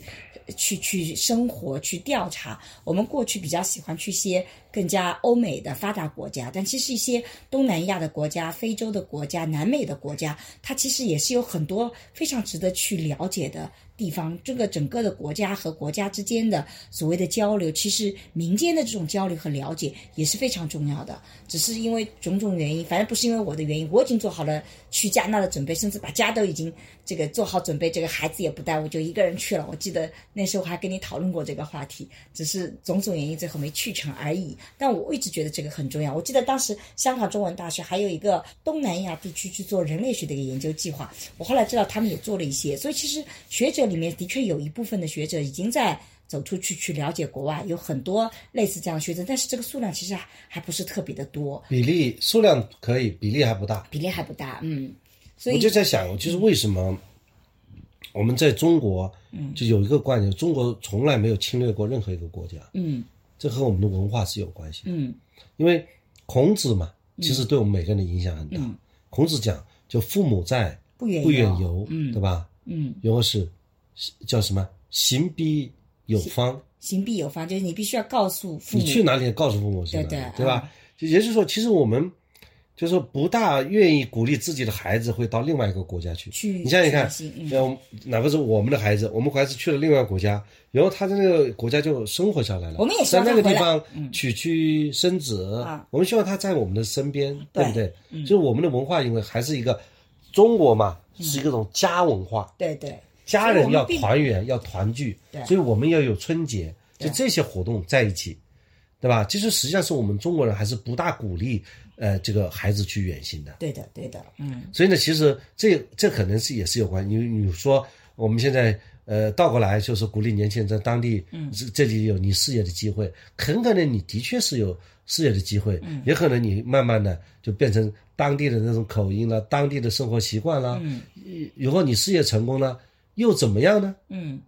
B: 去去生活，去调查。我们过去比较喜欢去一些更加欧美的发达国家，但其实一些东南亚的国家、非洲的国家、南美的国家，它其实也是有很多非常值得去了解的地方，这个整个的国家和国家之间的所谓的交流，其实民间的这种交流和了解也是非常重要的。只是因为种种原因，反正不是因为我的原因，我已经做好了去加纳的准备，甚至把家都已经这个做好准备，这个孩子也不带，我就一个人去了。我记得那时候还跟你讨论过这个话题，只是种种原因最后没去成而已。但我一直觉得这个很重要。我记得当时香港中文大学还有一个东南亚地区去做人类学的一个研究计划，我后来知道他们也做了一些，所以其实学者里面的确有一部分的学者已经在走出去去了解国外，有很多类似这样的学者，但是这个数量其实还还不是特别的多，
C: 比例数量可以，比例还不大。
B: 比例还不大，嗯，所
C: 我就在想，就是为什么我们在中国，就有一个观点，中国从来没有侵略过任何一个国家，
B: 嗯
C: 这和我们的文化是有关系的。
B: 嗯
C: 因为孔子嘛，其实对我们每个人的影响很大。孔子讲，就父母在，
B: 不远
C: 不远
B: 游
C: 游，
B: 嗯
C: 对吧？
B: 嗯，
C: 然后是叫什么？行必有方，
B: 行必有方，就是你必须要告诉父母，
C: 你去哪里告诉父母是吧，
B: 对对
C: 对吧？就也就是说，其实我们就是说不大愿意鼓励自己的孩子会到另外一个国家去。
B: 去
C: 你想想看
B: 嗯
C: 像哪怕是我们的孩子，我们孩子去了另外一个国家，然后他在那个国家就生活下来了。
B: 我们也希
C: 在那个地方娶妻生子
B: 啊，
C: 我们希望他在我们的身边，对不
B: 对
C: 对？就是我们的文化，因为还是一个中国嘛，是一个种家文化，
B: 对对，
C: 家人要团圆，要团聚
B: 对，
C: 所以我们要有春节，就这些活动在一起，对吧？其实实际上是我们中国人还是不大鼓励呃这个孩子去远行的，
B: 对的对的，嗯。
C: 所以呢，其实这这可能是也是有关。你你说我们现在呃倒过来就是鼓励年轻人在当地，嗯，这这里有你事业的机会，很可能你的确是有事业的机会，嗯，也可能你慢慢的就变成当地的那种口音了，当地的生活习惯了，嗯，如果你事业成功了又怎么样呢？
B: 嗯，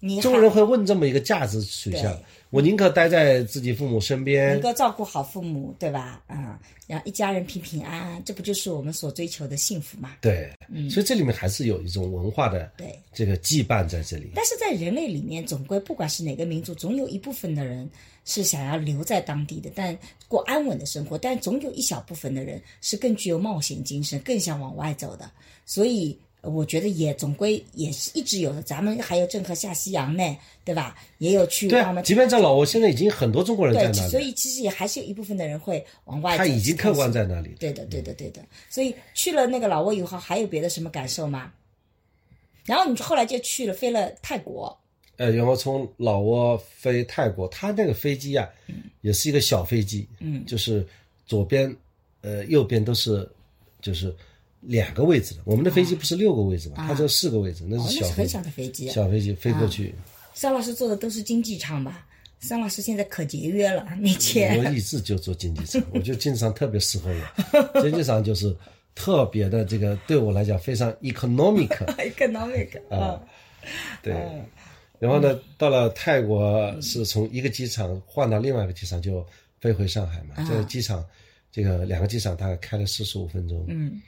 B: 你
C: 中国人会问这么一个价值取向，我宁可待在自己父母身边
B: 能，够照顾好父母，对吧？啊、然后一家人平平安安，这不就是我们所追求的幸福吗？
C: 对，嗯所以这里面还是有一种文化的
B: 嗯对
C: 这个羁绊在这里。
B: 但是在人类里面，总归不管是哪个民族，总有一部分的人是想要留在当地的，但过安稳的生活；但总有一小部分的人是更具有冒险精神，更想往外走的。所以，呃我觉得也总归也是一直有的。咱们还有郑和下西洋呢，对吧？也有去
C: 对即便在老挝，现在已经很多中国人在
B: 对，
C: 那里，
B: 所以其实也还是有一部分的人会往外。
C: 他已经客观在那里。
B: 对的，对的，对的。所以去了那个老挝以后，还有别的什么感受吗？然后你后来就去了，飞了泰国。
C: 呃，然后从老挝飞泰国，他那个飞机啊，也是一个小飞机，
B: 嗯
C: 就是左边，呃，右边都是，就是两个位置的。我们的飞机不是六个位置嘛，它只有四个位置，那
B: 哦，
C: 是小
B: 很小。的飞机。
C: 小飞机飞过去，
B: 桑老师坐的都是经济舱吧？桑老师现在可节约了，没钱
C: 我
B: 钱。
C: 一直就坐经济舱，我觉得经济舱特别适合我。经济舱就是特别的这个对我来讲非常 economic。
B: economic 啊，
C: 对，然后呢，到了泰国是从一个机场换到另外一个机场，就飞回上海嘛。这个机场，这个两个机场大概开了四十五分钟。
B: 嗯，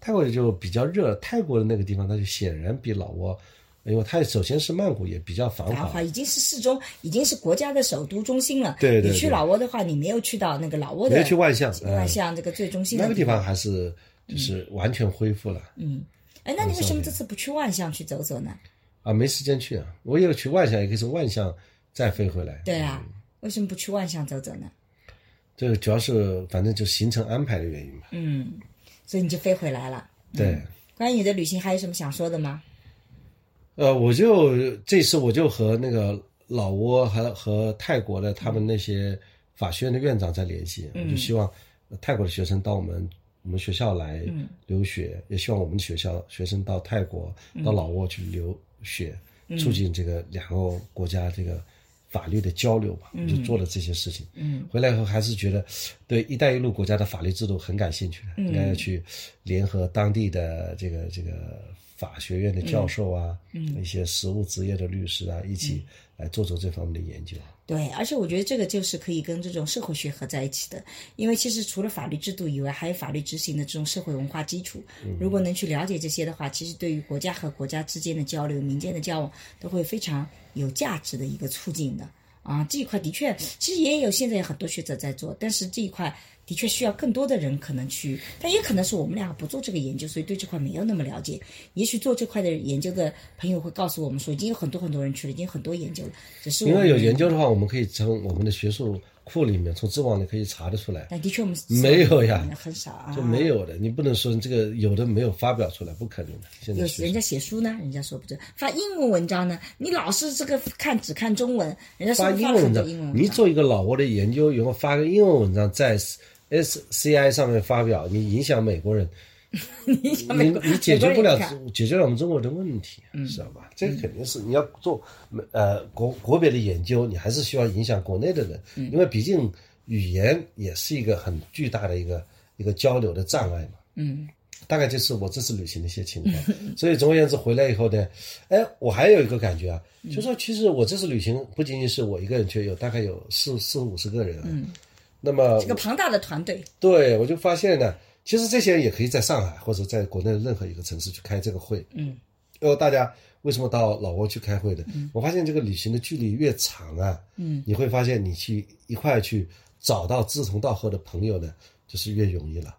C: 泰国就比较热，泰国的那个地方它就显然比老挝，因为它首先是曼谷也比较繁华
B: 已经是市中，已经是国家的首都中心了。
C: 对对
B: 你去老挝的话，你没有去到那个老挝的，
C: 没有去万象嗯
B: 万象这个最中心的
C: 那个地方还是就是完全恢复了。
B: 嗯，哎，那你为什么这次不去万象去走走呢？
C: 啊，没时间去啊！我有去万象，也可以从万象再飞回来。
B: 对啊，为什么不去万象走走呢？
C: 这个主要是反正就行程安排的原因吧。
B: 嗯，所以你就飞回来了。
C: 对。
B: 关于你的旅行，还有什么想说的吗？
C: 呃，我就这次我就和那个老挝和和泰国的他们那些法学院的院长在联系，我就希望泰国的学生到我们我们学校来留学，也希望我们学校学生到泰国、到老挝去留学，促进这个两个国家这个法律的交流吧。就做了这些事情。
B: 嗯，
C: 回来以后还是觉得对“一带一路”国家的法律制度很感兴趣的，应该要去联合当地的这个这个法学院的教授啊，一些实务职业的律师啊，一起来做做这方面的研究。
B: 对，而且我觉得这个就是可以跟这种社会学合在一起的，因为其实除了法律制度以外，还有法律执行的这种社会文化基础。如果能去了解这些的话，其实对于国家和国家之间的交流、民间的交往，都会非常有价值的一个促进的。啊，这一块的确，其实也有现在有很多学者在做，但是这一块的确需要更多的人可能去，但也可能是我们俩不做这个研究，所以对这块没有那么了解。也许做这块的研究的朋友会告诉我们说，已经有很多很多人去了，已经很多研究了，只是
C: 因为有研究的话，我们可以从我们的学术库里面，从知网里可以查得出来，
B: 但的确我们
C: 没有呀
B: 很少啊，
C: 就没有的。你不能说这个有的没有发表出来，不可能的。现在
B: 有人家写书呢，人家说不准发英文文章呢，你老是这个看只看中文，人家说
C: 发英文，文章。你做一个老挝的研究，然后发个英文文章在 SCI 上面发表，你影响美国人，
B: 你想
C: 你
B: 美国
C: 你解决不了解决了我们中国的问题，知道吧？这个肯定是你要做呃国国别的研究，你还是需要影响国内的人，因为毕竟语言也是一个很巨大的一个一个交流的障碍嘛。
B: 嗯，
C: 大概就是我这次旅行的一些情况。所以总而言之，回来以后呢，哎，我还有一个感觉啊，就说其实我这次旅行不仅仅是我一个人去，有大概有四四五十个人啊。嗯，那么
B: 这个庞大的团队，
C: 对我就发现呢，其实这些人也可以在上海或者在国内的任何一个城市去开这个会。
B: 嗯，
C: 然后大家为什么到老挝去开会的？我发现这个旅行的距离越长啊，
B: 嗯，
C: 你会发现你去一块去找到志同道合的朋友呢，就是越容易了。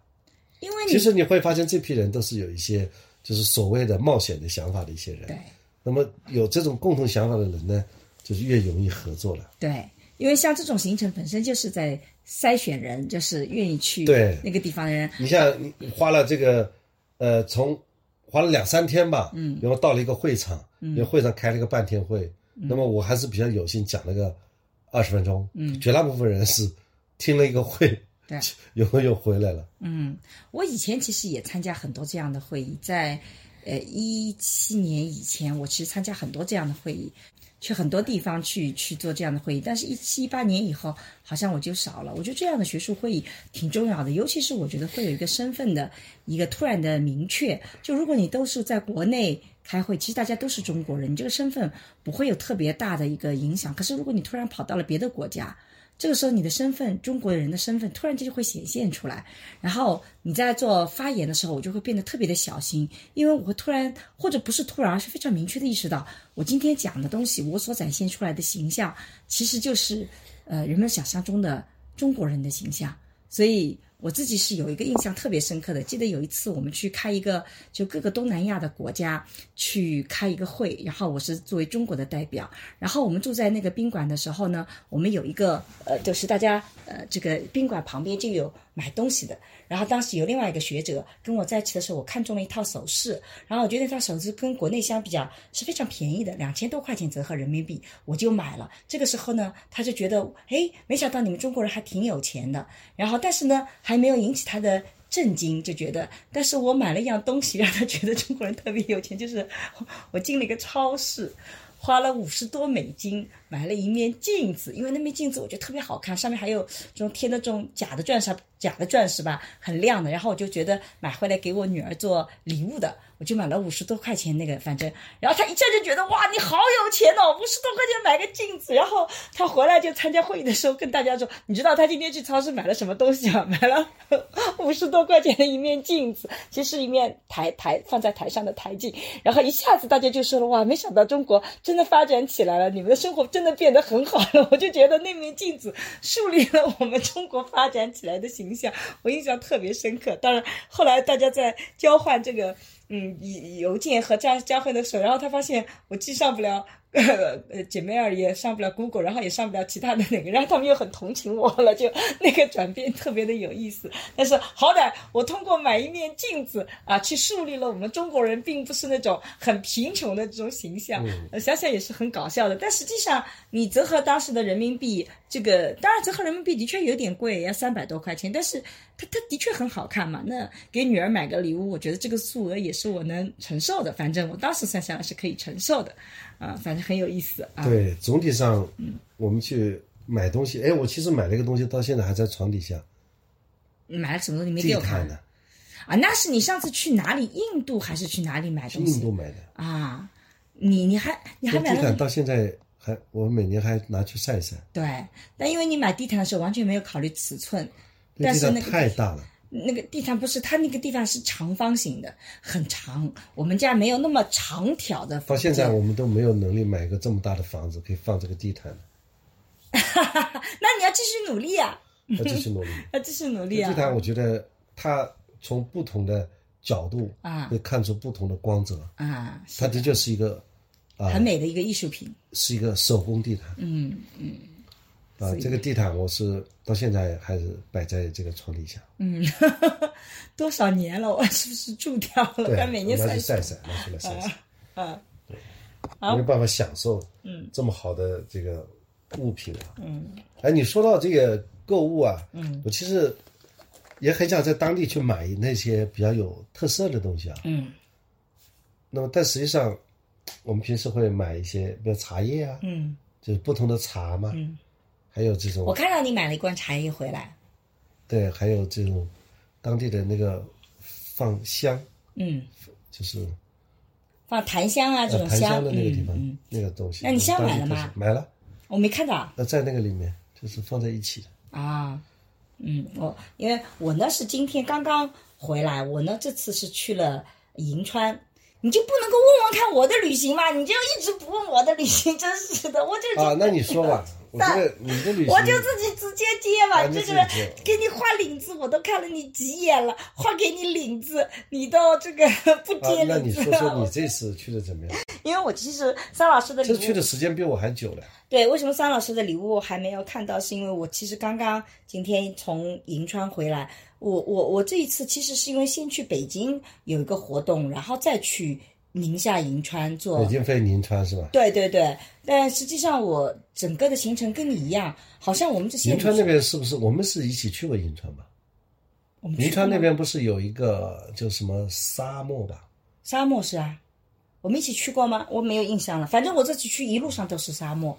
B: 因为你
C: 其实你会发现，这批人都是有一些就是所谓的冒险的想法的一些人。
B: 对
C: 那么有这种共同想法的人呢，就是越容易合作了。
B: 对，因为像这种行程本身就是在筛选人，就是愿意去
C: 对。
B: 那个地方的人。
C: 你像花了这个，呃，从花了两三天吧，嗯，然后到了一个会场，嗯，因为会场开了一个半天会，那么我还是比较有幸讲了个二十分钟，嗯，绝大部分人是听了一个会，
B: 对，
C: 然后又回来了。
B: 嗯，我以前其实也参加很多这样的会议，在呃一七年以前，我其实参加很多这样的会议，去很多地方去去做这样的会议。但是，一七一八年以后，好像我就少了。我觉得这样的学术会议挺重要的，尤其是我觉得会有一个身份的一个突然的明确。就如果你都是在国内开会，其实大家都是中国人，你这个身份不会有特别大的一个影响。可是，如果你突然跑到了别的国家，这个时候，你的身份，中国人的身份，突然间就会显现出来。然后你在做发言的时候，我就会变得特别的小心，因为我会突然，或者不是突然，而是非常明确的意识到，我今天讲的东西，我所展现出来的形象，其实就是呃人们想象中的中国人的形象。所以我自己是有一个印象特别深刻的，记得有一次我们去开一个，就各个东南亚的国家去开一个会，然后我是作为中国的代表，然后我们住在那个宾馆的时候呢，我们有一个呃，就是大家呃，这个宾馆旁边就有买东西的，然后当时有另外一个学者跟我在一起的时候，我看中了一套首饰，然后我觉得那套首饰跟国内相比较是非常便宜的，两千多块钱折合人民币，我就买了。这个时候呢，他就觉得，哎，没想到你们中国人还挺有钱的，然后但是呢，还没有引起他的。震惊，就觉得，但是我买了一样东西，让他觉得中国人特别有钱，就是我进了一个超市，花了五十多美金买了一面镜子，因为那面镜子我觉得特别好看，上面还有这种贴的这种假的钻石，假的钻石吧，很亮的。然后我就觉得买回来给我女儿做礼物的，我就买了五十多块钱那个，反正，然后她一下就觉得哇，你好有钱哦，五十多块钱买个镜子。然后她回来就参加会议的时候跟大家说，你知道她今天去超市买了什么东西啊？买了 五十多块钱的一面镜子，其实是一面台台放在台上的台镜。然后一下子大家就说了哇，没想到中国真的发展起来了，你们的生活真的变得很好了。我就觉得那面镜子树立了我们中国发展起来的形象，我印象特别深刻。当然后来大家在交换这个。嗯，邮邮件和交交换的时候，然后他发现我既上不了呃呃姐妹儿，也上不了 Google，然后也上不了其他的那个，然后他们又很同情我了，就那个转变特别的有意思。但是好歹我通过买一面镜子啊，去树立了我们中国人并不是那种很贫穷的这种形象，呃想想也是很搞笑的。但实际上你折合当时的人民币，这个当然折合人民币的确有点贵，要三百多块钱，但是它它的确很好看嘛。那给女儿买个礼物，我觉得这个数额也是我能承受的，反正我当时想想是可以承受的，啊，反正很有意思啊。
C: 对，总体上，我们去买东西，哎，我其实买了一个东西，到现在还在床底下，
B: 你买了什么东西没
C: 地
B: 给我看
C: 毯的，
B: 啊？那是你上次去哪里？印度还是去哪里买
C: 是
B: 东西？
C: 印度买的。
B: 啊？你你还你还
C: 买了地毯？到现在还，我每年还拿去晒晒。
B: 对，但因为你买地毯的时候完全没有考虑尺寸，但是那个
C: 太大了，
B: 那个地毯不是它那个地方是长方形的，很长。我们家没有那么长条的
C: 到。现在我们都没有能力买一个这么大的房子可以放这个地毯哈哈。
B: 那你要继续努力啊！
C: 要继续努力。
B: 要继续努力啊
C: 地！毯，我觉得它从不同的角度
B: 啊
C: 会看出不同的光泽，
B: 啊，
C: 它的确是一个啊
B: 很美的一个艺术品。
C: 是一个手工地毯。
B: 嗯嗯
C: 啊，这个地毯我是到现在还是摆在这个床底下，
B: 嗯，多少年了，我是不是蛀掉了？
C: 对，
B: 每年晒
C: 晒晒，拿出来晒晒，
B: 啊。
C: 没有办法享受
B: 嗯。
C: 这么好的这个物品啊。
B: 嗯。
C: 哎，你说到这个购物啊，
B: 嗯。
C: 我其实也很想在当地去买那些比较有特色的东西啊。
B: 嗯。
C: 那么，但实际上，我们平时会买一些，比如茶叶啊，
B: 嗯。
C: 就是不同的茶嘛，
B: 嗯，
C: 还有这种
B: 我看到你买了一罐茶叶回来。
C: 对，还有这种当地的那个放香，
B: 嗯，
C: 就是
B: 放檀香啊这种香
C: 香的那个地方、
B: 嗯嗯，
C: 那个东西。
B: 那你香买了吗
C: 买了，
B: 我没看到
C: 那在那个里面就是放在一起的。
B: 啊。嗯，我因为我呢是今天刚刚回来，我呢这次是去了银川。你就不能够问问看我的旅行吗？你就一直不问我的旅行，真是的，我就
C: 啊，那你说吧，我觉得你的旅行，
B: 我就自己直接接吧，
C: 啊你
B: 这个
C: 自己接
B: 给你画领子，我都看了你几眼了，画给你领子，你都这个 不
C: 啊
B: 接，
C: 那你
B: 领子。
C: 说说你这次去的怎么样？
B: 因为我其实桑老师的
C: 这去的时间比我还久了。
B: 对，为什么桑老师的礼物还没有看到？是因为我其实刚刚今天从银川回来，我我我这一次其实是因为先去北京有一个活动，然后再去宁夏银川做
C: 北京飞银川是吧？
B: 对对对，但实际上我整个的行程跟你一样，好像我们这些
C: 银川那边是不是我们是一起去过银川吧？
B: 我们
C: 银川那边不是有一个叫什么沙漠吧？
B: 沙漠是啊，我们一起去过吗？我没有印象了。反正我这次去一路上都是沙漠，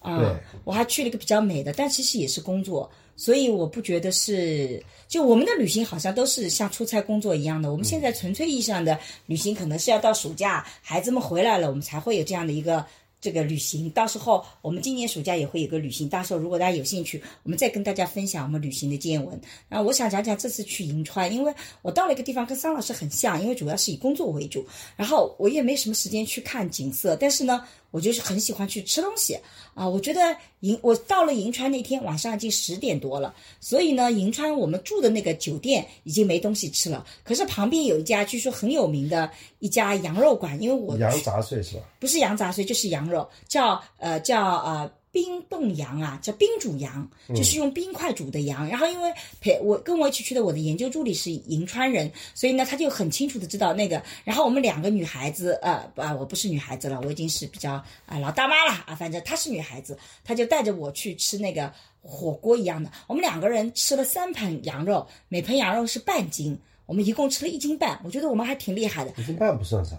B: 啊、
C: 对
B: 我还去了一个比较美的，但其实也是工作，所以我不觉得是。就我们的旅行好像都是像出差工作一样的。我们现在纯粹意义上的旅行，可能是要到暑假孩子们回来了，我们才会有这样的一个这个旅行。到时候我们今年暑假也会有个旅行，到时候如果大家有兴趣，我们再跟大家分享我们旅行的见闻。然后我想讲讲这次去银川，因为我到了一个地方跟桑老师很像，因为主要是以工作为主，然后我也没什么时间去看景色，但是呢，我就是很喜欢去吃东西啊。我觉得银我到了银川那天晚上已经十点多了，所以呢，银川我们住的那个酒店已经没东西吃了，可是旁边有一家据说很有名的一家羊肉馆，因为我
C: 羊杂碎是吧？
B: 不是羊杂碎就是羊肉，叫呃叫呃冰冻羊啊，叫冰煮羊，就是用冰块煮的羊。然后因为陪我跟我一起去的我的研究助理是银川人，所以呢他就很清楚的知道那个。然后我们两个女孩子，呃不啊我不是女孩子了，我已经是比较啊、老大妈了啊，反正她是女孩子，她就带着我去吃那个火锅一样的。我们两个人吃了三盆羊肉，每盆羊肉是半斤。我们一共吃了一斤半，我觉得我们还挺厉害的。
C: 一斤半不算啥，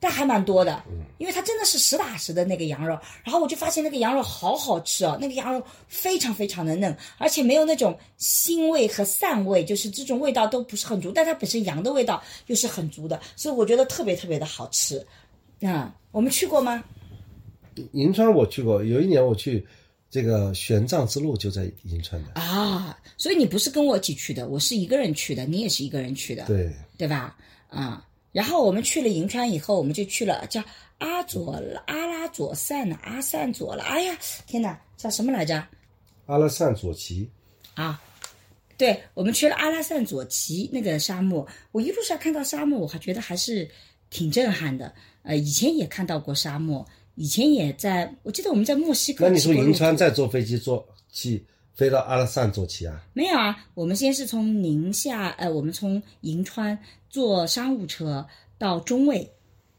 B: 但还蛮多的，因为它真的是实打实的那个羊肉，然后我就发现那个羊肉好好吃哦，那个羊肉非常非常的嫩，而且没有那种腥味和膻味，就是这种味道都不是很足，但它本身羊的味道又是很足的，所以我觉得特别特别的好吃。啊、我们去过吗？
C: 银川我去过，有一年我去这个玄奘之路就在银川的。
B: 啊，所以你不是跟我一起去的，我是一个人去的，你也是一个人去的，
C: 对，
B: 对吧？啊、然后我们去了银川以后，我们就去了叫阿佐阿拉佐善呢，阿善佐了。哎呀，天哪，叫什么来着？
C: 阿拉善左旗，
B: 啊，对，我们去了阿拉善左旗那个沙漠，我一路上看到沙漠，我还觉得还是挺震撼的。呃，以前也看到过沙漠，以前也在，我记得我们在墨西哥。
C: 那你从银川再坐飞机坐去飞到阿拉善左旗啊？
B: 没有啊，我们先是从宁夏，呃，我们从银川坐商务车到中卫，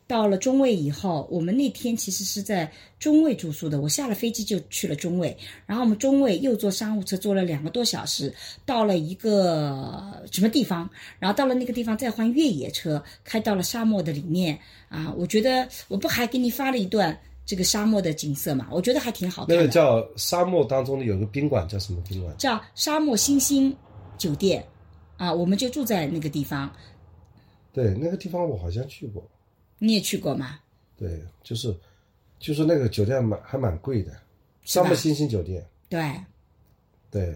B: 到了中卫以后，我们那天其实是在中卫住宿的。我下了飞机就去了中卫，然后我们中卫又坐商务车坐了两个多小时，到了一个什么地方，然后到了那个地方再换越野车，开到了沙漠的里面啊。我觉得我不还给你发了一段这个沙漠的景色嘛？我觉得还挺好看的。
C: 那个叫沙漠当中的有个宾馆叫什么宾馆？
B: 叫沙漠星星酒店，啊，我们就住在那个地方。
C: 对，那个地方我好像去过。
B: 你也去过吗？
C: 对，就是，就是那个酒店蛮还蛮贵的，沙漠星星酒店。
B: 对，
C: 对，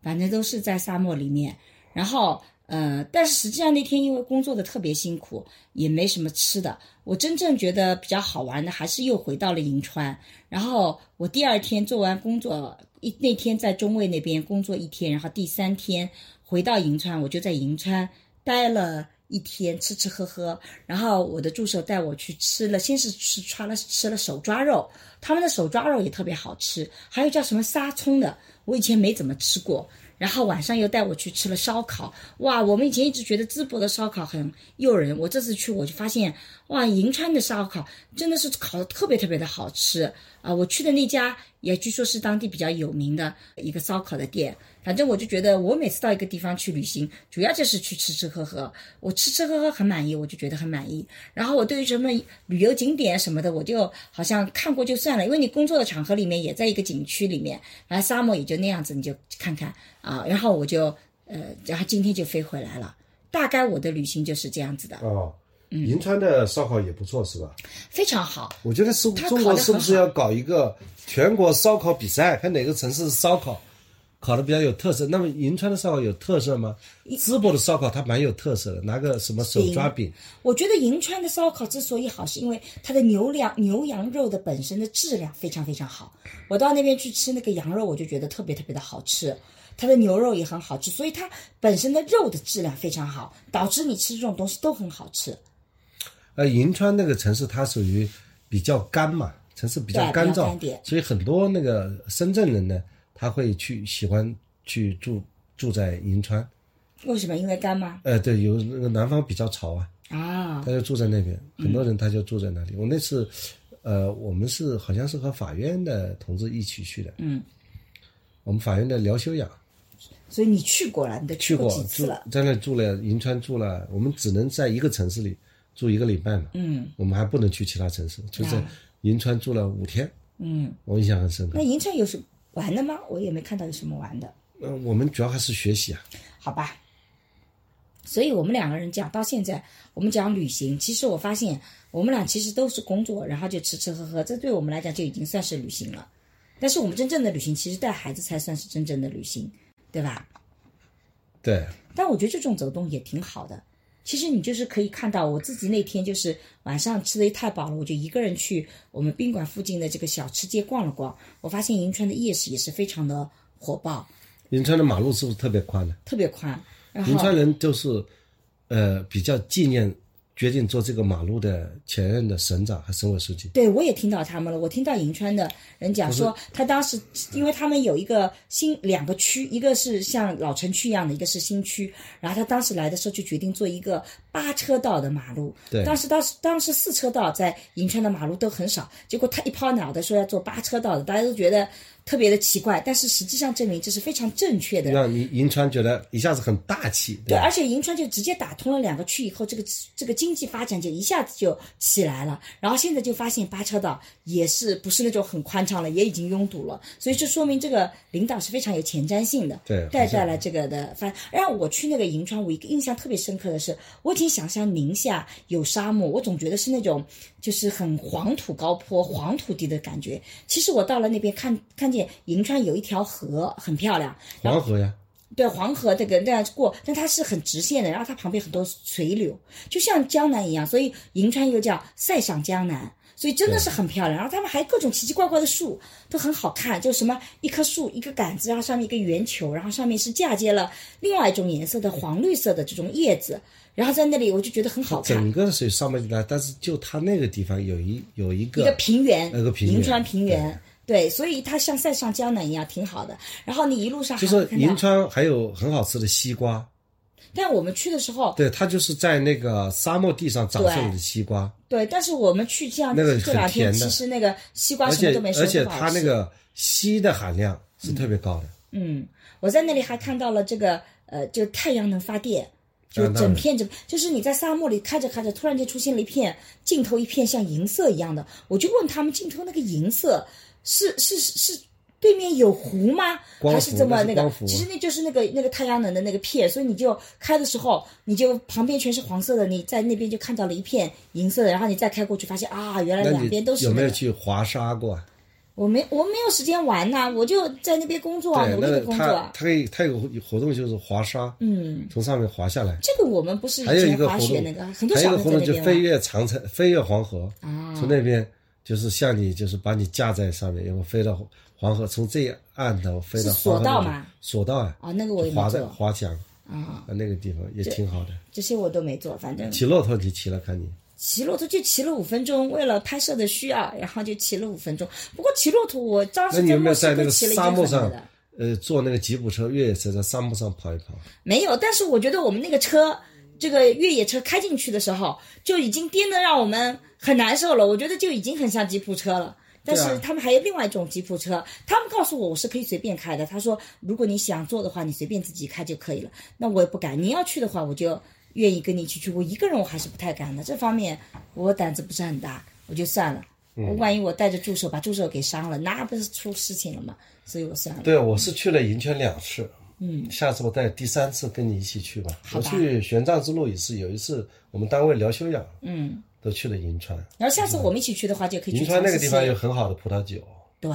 B: 反正都是在沙漠里面。然后，呃，但是实际上那天因为工作的特别辛苦，也没什么吃的。我真正觉得比较好玩的，还是又回到了银川。然后我第二天做完工作，一那天在中卫那边工作一天，然后第三天回到银川，我就在银川待了一天，吃吃喝喝。然后我的助手带我去吃了，先是吃穿了吃了手抓肉，他们的手抓肉也特别好吃，还有叫什么沙葱的，我以前没怎么吃过。然后晚上又带我去吃了烧烤，哇！我们以前一直觉得淄博的烧烤很诱人，我这次去我就发现，哇！银川的烧烤真的是烤的特别特别的好吃啊！我去的那家也据说是当地比较有名的一个烧烤的店。反正我就觉得，我每次到一个地方去旅行，主要就是去吃吃喝喝。我吃吃喝喝很满意，我就觉得很满意。然后我对于什么旅游景点什么的，我就好像看过就算了，因为你工作的场合里面也在一个景区里面，反正沙漠也就那样子，你就看看啊。然后我就呃，然后今天就飞回来了。大概我的旅行就是这样子的。
C: 哦，银川的烧烤也不错，是吧？
B: 非常好。
C: 我觉得是中国是不是要搞一个全国烧烤比赛，看哪个城市烧烤？烤的比较有特色，那么银川的烧烤有特色吗？淄博的烧烤它蛮有特色的，拿个什么手抓饼。
B: 我觉得银川的烧烤之所以好，是因为它的牛羊牛羊肉的本身的质量非常非常好。我到那边去吃那个羊肉，我就觉得特别特别的好吃，它的牛肉也很好吃，所以它本身的肉的质量非常好，导致你吃这种东西都很好吃。
C: 呃，银川那个城市它属于比较干嘛，城市比较干燥，所以很多那个深圳人呢。他会去喜欢去住住在银川，
B: 为什么？因为干吗？
C: 呃，对，有那个南方比较潮啊，
B: 啊，
C: 他就住在那边，很多人他就住在那里。我那次，呃，我们是好像是和法院的同志一起去的，
B: 嗯，
C: 我们法院的疗休养，
B: 所以你去过了，你都
C: 去过
B: 几次了？
C: 在那住了银川住了，我们只能在一个城市里住一个礼拜嘛，
B: 嗯，
C: 我们还不能去其他城市，就在银川住了五天，
B: 嗯，
C: 我印象很深刻。
B: 那银川有什么？玩的吗？我也没看到有什么玩的。
C: 嗯，我们主要还是学习啊。
B: 好吧。所以我们两个人讲到现在，我们讲旅行，其实我发现我们俩其实都是工作，然后就吃吃喝喝，这对我们来讲就已经算是旅行了。但是我们真正的旅行，其实带孩子才算是真正的旅行，对吧？
C: 对。
B: 但我觉得这种走动也挺好的。其实你就是可以看到，我自己那天就是晚上吃的太饱了，我就一个人去我们宾馆附近的这个小吃街逛了逛。我发现银川的夜市也是非常的火爆。
C: 银川的马路是不是特别宽呢？
B: 特别宽。
C: 银川人就是，呃，比较纪念。决定做这个马路的前任的省长和省委书记。
B: 对，我也听到他们了。我听到银川的人讲说，他当时因为他们有一个新两个区，一个是像老城区一样的，一个是新区。然后他当时来的时候就决定做一个八车道的马路。
C: 对。
B: 当时当时当时四车道在银川的马路都很少，结果他一抛脑袋说要做八车道的，大家都觉得。特别的奇怪，但是实际上证明这是非常正确的。
C: 让银银川觉得一下子很大气。
B: 对，而且银川就直接打通了两个区以后，这个这个经济发展就一下子就起来了。然后现在就发现八车道也是不是那种很宽敞了，也已经拥堵了。所以这说明这个领导是非常有前瞻性的。
C: 对，
B: 带在了这个的发。让我去那个银川，我一个印象特别深刻的是，我已经想象宁夏有沙漠，我总觉得是那种就是很黄土高坡、黄土地的感觉。其实我到了那边看看见。银川有一条河很漂亮，
C: 黄河呀，
B: 对黄河这个那样过，但它是很直线的，然后它旁边很多垂柳，就像江南一样，所以银川又叫塞上江南，所以真的是很漂亮。然后他们还各种奇奇怪怪的树都很好看，就什么一棵树一个杆子，然后上面一个圆球，然后上面是嫁接了另外一种颜色的黄绿色的这种叶子，然后在那里我就觉得很好看。
C: 整个是上面的，但是就它那个地方有一有一个
B: 一个平原，
C: 那个平原，
B: 银川平原。对，所以它像塞上江南一样，挺好的。然后你一路上
C: 就是银川还有很好吃的西瓜，
B: 但我们去的时候，
C: 对，它就是在那个沙漠地上长出来的西瓜。
B: 对，但是我们去这样
C: 那个
B: 这两天，其实那个西瓜什么都没
C: 收，而且它那个硒的含量是特别高的。
B: 嗯，我在那里还看到了这个呃，就太阳能发电，就整片整，就是你在沙漠里开着开着，突然间出现了一片镜头，一片像银色一样的，我就问他们镜头那个银色。是是是，对面有湖吗？还是这么那个？其实那就是那个那个太阳能的那个片，所以你就开的时候，你就旁边全是黄色的，你在那边就看到了一片银色的，然后你再开过去，发现啊，原来两边都是。
C: 有没有去滑沙过？
B: 我没，我没有时间玩呐，我就在那边工作啊，努力的工作。
C: 他他有他有活动就是滑沙，
B: 嗯，
C: 从上面滑下来。
B: 这个我们不是
C: 还有一个
B: 滑雪那个，很多
C: 还有一个
B: 活动
C: 就飞越长城，飞越黄河啊，从那边。就是像你，就是把你架在上面，然后飞到黄河，从这岸头飞到
B: 是索道吗？
C: 索道啊，
B: 啊，那个我也没
C: 滑在
B: 做
C: 滑翔
B: 啊，
C: 啊，那个地方也挺好的。
B: 这些我都没做，反正
C: 骑骆驼你骑了，看你
B: 骑骆驼就骑了五分钟，为了拍摄的需要，然后就骑了五分钟。不过骑骆驼，我当时
C: 那你有没
B: 墨西
C: 有在那个
B: 哥骑了
C: 沙漠上呃，坐那个吉普车、越野车在沙漠上跑一跑？
B: 没有，但是我觉得我们那个车，这个越野车开进去的时候，就已经颠得让我们很难受了。我觉得就已经很像吉普车了。但是他们还有另外一种吉普车，他们告诉我我是可以随便开的。他说，如果你想坐的话，你随便自己开就可以了。那我也不敢，你要去的话，我就愿意跟你一起去。我一个人我还是不太敢的，这方面我胆子不是很大，我就算了。
C: 我
B: 万一我带着助手把助手给伤了，那不是出事情了吗？所以我算了。
C: 对，我是去了银川两次。嗯，下次我带第三次跟你一起去吧。我去玄奘之路也是有一次，我们单位聊休养，
B: 嗯，
C: 都去了银川。
B: 然后下次我们一起去的话，就可以去
C: 银川那个地方有很好的葡萄酒，
B: 对。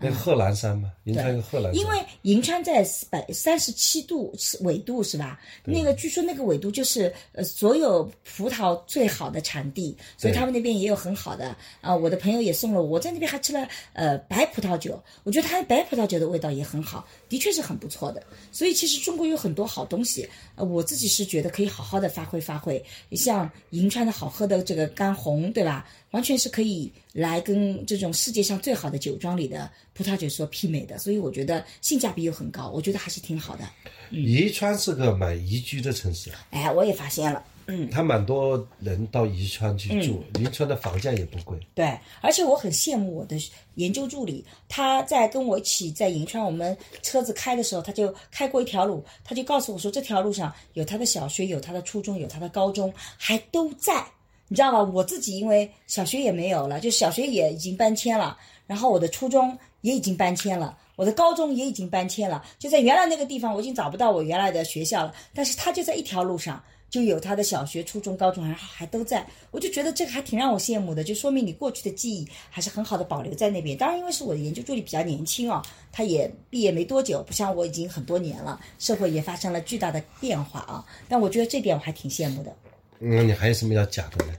C: 那个贺兰山嘛，银川有贺兰山。
B: 因为银川在百三十七度纬度是吧？那个据说那个纬度就是呃所有葡萄最好的产地，所以他们那边也有很好的啊、我的朋友也送了我，我在那边还吃了呃白葡萄酒，我觉得它白葡萄酒的味道也很好，的确是很不错的。所以其实中国有很多好东西，呃，我自己是觉得可以好好的发挥发挥，像银川的好喝的这个干红，对吧？完全是可以来跟这种世界上最好的酒庄里的葡萄酒所媲美的，所以我觉得性价比又很高，我觉得还是挺好的。
C: 宜川是个蛮宜居的城市，
B: 哎，我也发现了，嗯，
C: 他蛮多人到宜川去住，宜川的房价也不贵。
B: 对，而且我很羡慕我的研究助理，他在跟我一起在银川，我们车子开的时候，他就开过一条路，他就告诉我说，这条路上有他的小学，有他的初中，有他的高中，还都在。你知道吗？我自己因为小学也没有了，就小学也已经搬迁了，然后我的初中也已经搬迁了，我的高中也已经搬迁了，就在原来那个地方，我已经找不到我原来的学校了。但是他就在一条路上，就有他的小学、初中、高中，还还都在。我就觉得这个还挺让我羡慕的，就说明你过去的记忆还是很好的保留在那边。当然，因为是我的研究助理比较年轻啊，他也毕业没多久，不像我已经很多年了，社会也发生了巨大的变化啊。但我觉得这点我还挺羡慕的。
C: 那你还有什么要讲的呢？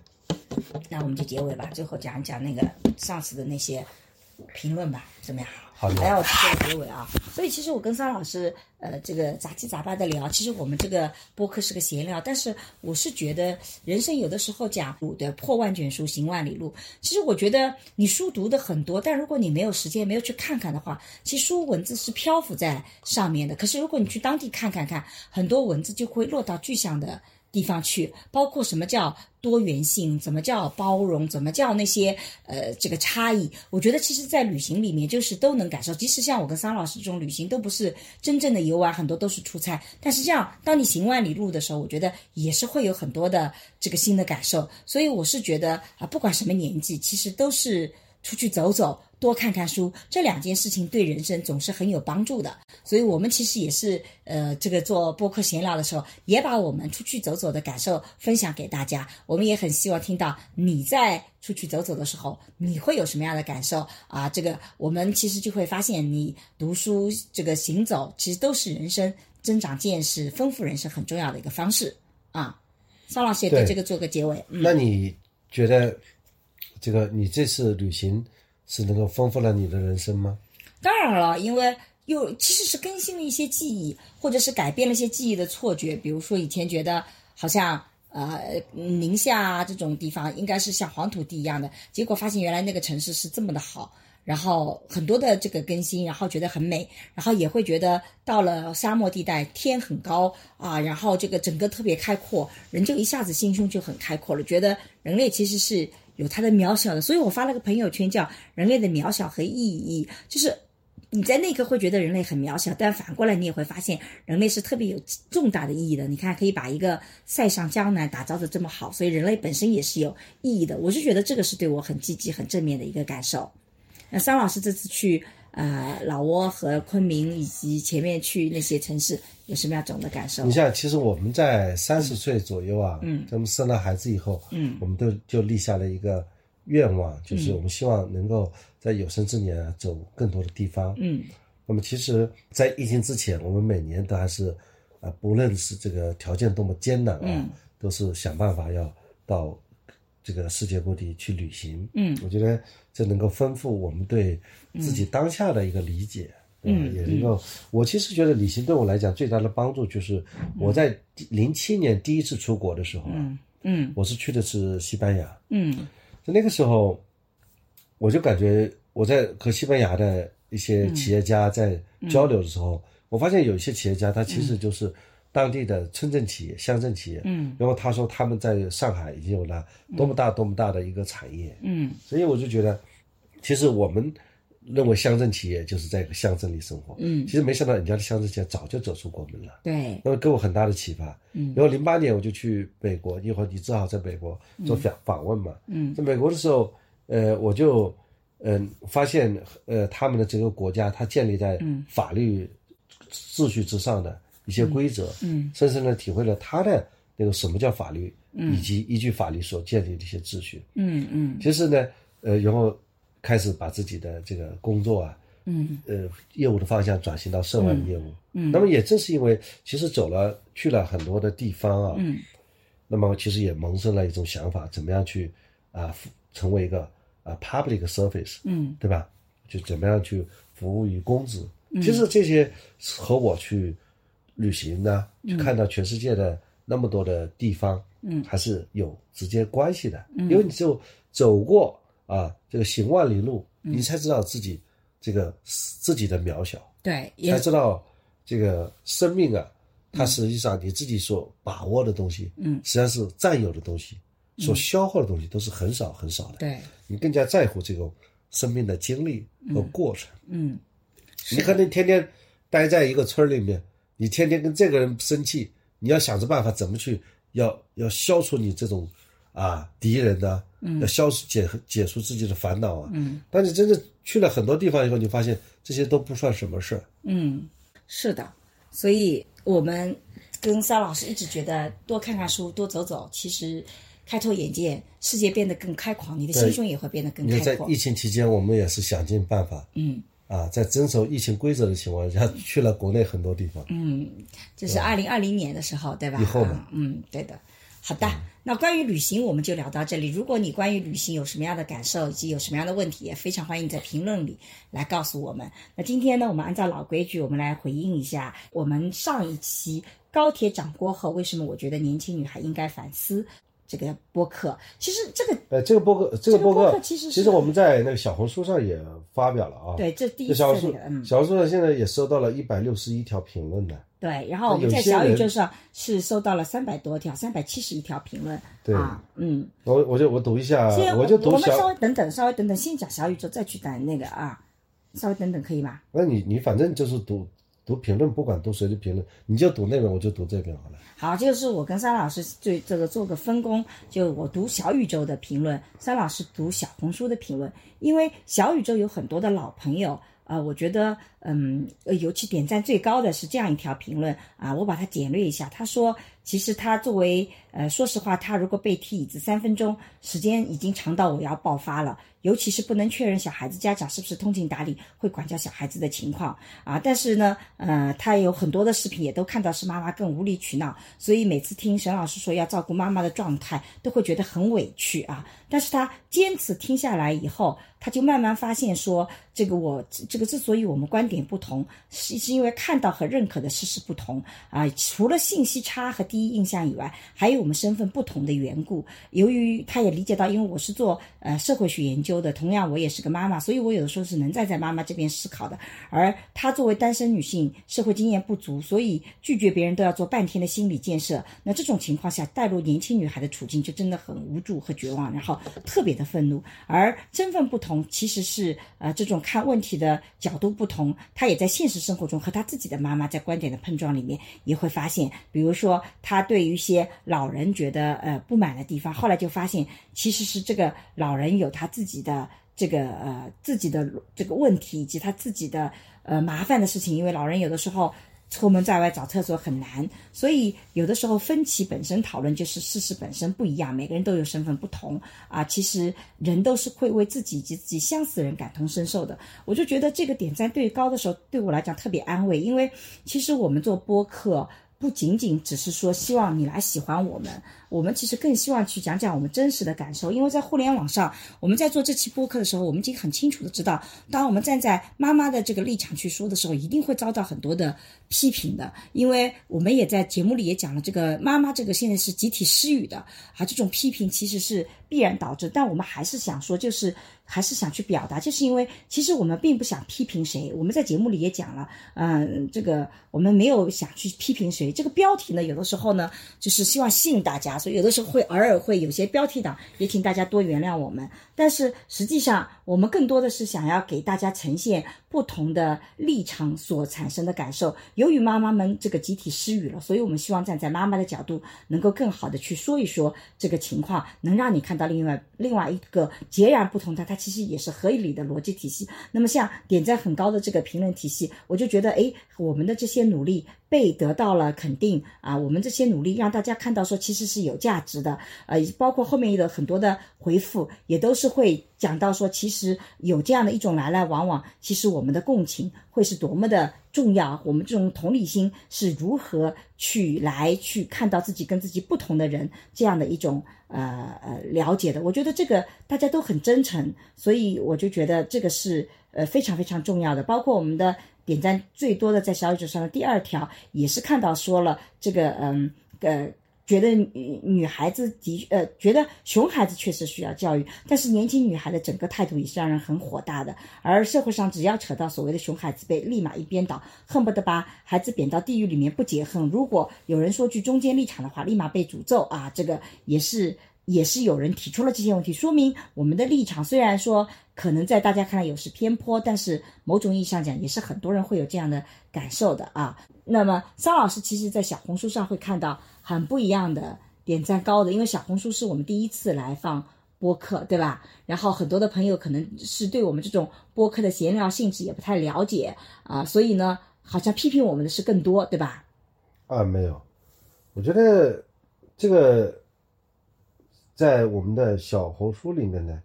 B: 那我们就结尾吧，最后讲一讲那个上次的那些评论吧，怎么样？
C: 好的
B: 还要做结尾啊。所以其实我跟桑老师，呃，这个杂七杂八的聊，其实我们这个播客是个闲聊，但是我是觉得人生有的时候讲对破万卷书行万里路，其实我觉得你书读的很多，但如果你没有时间没有去看看的话，其实书文字是漂浮在上面的。可是如果你去当地看看看，很多文字就会落到具象的。地方去，包括什么叫多元性，怎么叫包容，怎么叫那些呃这个差异，我觉得其实，在旅行里面就是都能感受。即使像我跟桑老师这种旅行，都不是真正的游玩，很多都是出差。但是这样，当你行万里路的时候，我觉得也是会有很多的这个新的感受。所以我是觉得啊，不管什么年纪，其实都是出去走走。多看看书，这两件事情对人生总是很有帮助的。所以，我们其实也是，呃，这个做播客闲聊的时候，也把我们出去走走的感受分享给大家。我们也很希望听到你在出去走走的时候，你会有什么样的感受啊？这个我们其实就会发现，你读书、这个行走，其实都是人生增长见识、丰富人生很重要的一个方式啊。邵老师也对
C: 对
B: 这个做个结尾。嗯，
C: 那你觉得这个你这次旅行是能够丰富了你的人生吗？
B: 当然了，因为又其实是更新了一些记忆，或者是改变了一些记忆的错觉。比如说以前觉得好像呃宁夏这种地方应该是像黄土地一样的，结果发现原来那个城市是这么的好。然后很多的这个更新，然后觉得很美，然后也会觉得到了沙漠地带天很高啊，然后这个整个特别开阔，人就一下子心胸就很开阔了，觉得人类其实是有它的渺小的，所以我发了个朋友圈叫“人类的渺小和意义”，就是你在那一刻会觉得人类很渺小，但反过来你也会发现人类是特别有重大的意义的。你看，可以把一个塞上江南打造的这么好，所以人类本身也是有意义的。我是觉得这个是对我很积极、很正面的一个感受。那桑老师这次去呃老挝和昆明，以及前面去那些城市，有什么样种的感受
C: 你？像，其实我们在三十岁左右啊，嗯，咱们生了孩子以后，嗯，我们都就立下了一个愿望，就是我们希望能够在有生之年啊走更多的地方，
B: 嗯。
C: 那么，其实，在疫情之前，我们每年都还是，啊，不论是这个条件多么艰难啊，都是想办法要到这个世界各地去旅行。
B: 嗯，
C: 我觉得这能够丰富我们对自己当下的一个理解。嗯，也能够。我其实觉得旅行对我来讲最大的帮助就是我在零七年第一次出国的时候啊，
B: 嗯
C: 我是去的是西班牙。
B: 嗯。
C: 在那个时候，我就感觉我在和西班牙的一些企业家在交流的时候，我发现有一些企业家他其实就是当地的村镇企业、乡镇企业。
B: 嗯。
C: 然后他说他们在上海已经有了多么大多么大的一个产业，
B: 嗯。
C: 所以我就觉得，其实我们认为乡镇企业就是在一个乡镇里生活，
B: 嗯。
C: 其实没想到人家的乡镇企业早就走出国门了。
B: 对，
C: 那么给我很大的启发。
B: 嗯。
C: 然后零八年我就去美国，一会儿你正好在美国做访访问嘛。
B: 嗯。
C: 在美国的时候，呃，我就嗯、发现呃他们的这个国家，它建立在
B: 嗯。
C: 法律秩序之上的一些规则，
B: 嗯。
C: 深深的体会了他的那个什么叫法律，嗯。以及依据法律所建立的一些秩序。
B: 嗯嗯。
C: 其实呢，呃，然后开始把自己的这个工作啊，
B: 嗯。
C: 呃，业务的方向转型到涉外的业务。
B: 嗯。
C: 那么也正是因为其实走了去了很多的地方啊，
B: 嗯。
C: 那么其实也萌生了一种想法，怎么样去啊、服成为一个啊、public service，
B: 嗯。
C: 对吧？就怎么样去服务于公子。其实这些和我去旅行呢，去看到全世界的那么多的地方，
B: 嗯。
C: 还是有直接关系的。因为你只有走过啊这个行万里路，你才知道自己这个自己的渺小，
B: 对，也
C: 才知道这个生命啊，它实际上你自己所把握的东西，
B: 嗯。
C: 实际上是占有的东西，所消耗的东西都是很少很少的。
B: 对，
C: 你更加在乎这种生命的经历和过程。
B: 嗯。
C: 你可能天天待在一个村儿里面，你天天跟这个人生气，你要想着办法怎么去要要消除你这种啊敌人呢、要消除解解除自己的烦恼啊。
B: 嗯
C: 当你真正去了很多地方以后，你发现这些都不算什么事儿。
B: 嗯，是的，所以我们跟沙老师一直觉得多看看书，多走走，其实开拓眼界，世界变得更开阔，你的心胸也会变得更开阔
C: 在疫。情期间，我们也是想尽办法
B: 嗯
C: 啊，在遵守疫情规则的情况下，去了国内很多地方。
B: 嗯，这是二零二零年的时候，对吧？
C: 以后嘛
B: 嗯，嗯，对的。好的，那关于旅行我们就聊到这里。如果你关于旅行有什么样的感受，以及有什么样的问题，也非常欢迎在评论里来告诉我们。那今天呢，我们按照老规矩，我们来回应一下我们上一期高铁涨过后，为什么我觉得年轻女孩应该反思这个播客。其实这个
C: 呃，这个播客，这个播客
B: 这个播客，其实是
C: 我们在那个小红书上也发表了啊。
B: 对，这第一
C: 次小红书
B: 次的，嗯，
C: 小红书上现在也收到了一百六十一条评论呢。
B: 对。然后我们在小宇宙上是收到了三百多条，三百七十一条评论。
C: 对
B: 啊，嗯。
C: 我我就我读一下
B: 先，
C: 我就读
B: 我们稍。微等等，稍微等等，先讲小宇宙，再去谈那个啊，稍微等等可以吗？
C: 那你你反正就是读读评论，不管读谁的评论，你就读那边，我就读这边好了。
B: 好，就是我跟沙老师最这个做个分工，就我读小宇宙的评论，沙老师读小红书的评论，因为小宇宙有很多的老朋友。啊，我觉得，嗯，呃尤其点赞最高的是这样一条评论啊，我把它简略一下。他说，其实他作为，呃，说实话，他如果被踢椅子三分钟，时间已经长到我要爆发了。尤其是不能确认小孩子家长是不是通情达理，会管教小孩子的情况啊。但是呢，呃，他有很多的视频也都看到是妈妈更无理取闹，所以每次听沈老师说要照顾妈妈的状态，都会觉得很委屈啊。但是他坚持听下来以后，他就慢慢发现说，这个我这个之所以我们关点不同，是是因为看到和认可的事实不同啊。除了信息差和第一印象以外，还有我们身份不同的缘故。由于他也理解到，因为我是做呃社会学研究的，同样我也是个妈妈，所以我有的时候是能站在妈妈这边思考的。而她作为单身女性，社会经验不足，所以拒绝别人都要做半天的心理建设。那这种情况下，带入年轻女孩的处境，就真的很无助和绝望，然后特别的愤怒。而身份不同，其实是呃这种看问题的角度不同，他也在现实生活中和他自己的妈妈在观点的碰撞里面，也会发现，比如说他对于一些老人觉得呃不满的地方，后来就发现其实是这个老人有他自己的。这个呃自己的这个问题以及他自己的呃麻烦的事情，因为老人有的时候出门在外找厕所很难，所以有的时候分歧本身讨论就是事实本身不一样，每个人都有身份不同啊。其实人都是会为自己及自己相似人感同身受的。我就觉得这个点赞对高的时候，对我来讲特别安慰，因为其实我们做播客。不仅仅只是说希望你来喜欢我们，我们其实更希望去讲讲我们真实的感受，因为在互联网上，我们在做这期播客的时候，我们已经很清楚的知道，当我们站在妈妈的这个立场去说的时候，一定会遭到很多的批评的，因为我们也在节目里也讲了，这个妈妈这个现在是集体失语的，啊，这种批评其实是必然导致，但我们还是想说，就是还是想去表达，就是因为其实我们并不想批评谁，我们在节目里也讲了，嗯，这个我们没有想去批评谁，这个标题呢，有的时候呢，就是希望吸引大家，所以有的时候会偶尔会有些标题党，也请大家多原谅我们。但是实际上，我们更多的是想要给大家呈现不同的立场所产生的感受。由于妈妈们这个集体失语了，所以我们希望站在妈妈的角度，能够更好的去说一说这个情况，能让你看到另外另外一个截然不同的，它其实也是合理的逻辑体系。那么像点赞很高的这个评论体系，我就觉得，哎，我们的这些努力被得到了肯定啊，我们这些努力让大家看到说其实是有价值的，呃，包括后面的很多的回复也都是会讲到说，其实有这样的一种来来往往，其实我们的共情会是多么的重要，我们这种同理心是如何去来去看到自己跟自己不同的人这样的一种呃呃了解的。我觉得这个大家都很真诚，所以我就觉得这个是呃非常非常重要的。包括我们的点赞最多的在小宇宙上的第二条，也是看到说了这个嗯呃。觉得女女孩子的呃，觉得熊孩子确实需要教育，但是年轻女孩的整个态度也是让人很火大的。而社会上只要扯到所谓的熊孩子辈，立马一边倒，恨不得把孩子贬到地狱里面不解恨。如果有人说句中间立场的话，立马被诅咒啊！这个也是也是有人提出了这些问题，说明我们的立场虽然说可能在大家看来有失偏颇，但是某种意义上讲，也是很多人会有这样的感受的啊。那么桑老师其实在小红书上会看到。很不一样的点赞高的，因为小红书是我们第一次来放播客，对吧？然后很多的朋友可能是对我们这种播客的闲聊性质也不太了解啊，所以呢，好像批评我们的是更多，对吧？
C: 啊，没有，我觉得这个在我们的小红书里面呢，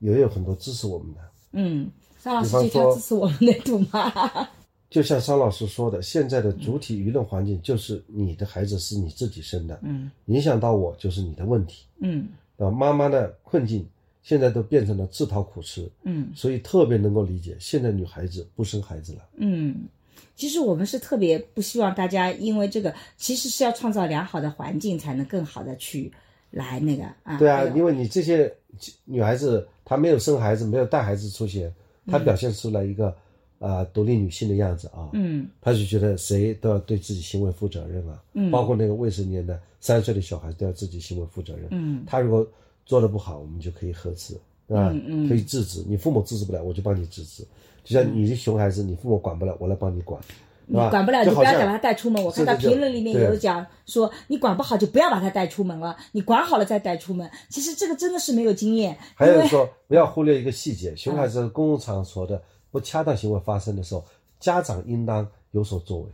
C: 也有很多支持我们的。
B: 嗯，张老师这条支持我们的图吗？
C: 就像张老师说的，现在的主体舆论环境就是你的孩子是你自己生的，
B: 嗯，
C: 影响到我就是你的问题，
B: 嗯，
C: 啊，妈妈的困境现在都变成了自讨苦吃，
B: 嗯，
C: 所以特别能够理解现在女孩子不生孩子了，
B: 嗯，其实我们是特别不希望大家因为这个，其实是要创造良好的环境，才能更好的去来那个啊，
C: 对啊，因为你这些女孩子她没有生孩子，没有带孩子出现，她表现出来一个。啊，独立女性的样子啊，
B: 嗯，
C: 她就觉得谁都要对自己行为负责任啊，
B: 嗯，
C: 包括那个未成年的三岁的小孩都要自己行为负责任，
B: 嗯，
C: 他如果做的不好，我们就可以呵斥，是吧？
B: 嗯嗯，
C: 可以制止，你父母制止不了，我就帮你制止，就像你是熊孩子，你父母管不了，我来帮你管，
B: 你管不了就不要把他带出门。我看到
C: 评
B: 论里面有讲说，你管不好就不要把他带出门了，你管好了再带出门。其实这个真的是没有经验。
C: 还有说，不要忽略一个细节，熊孩子公共场所的不恰当行为发生的时候。家长应当有所作为。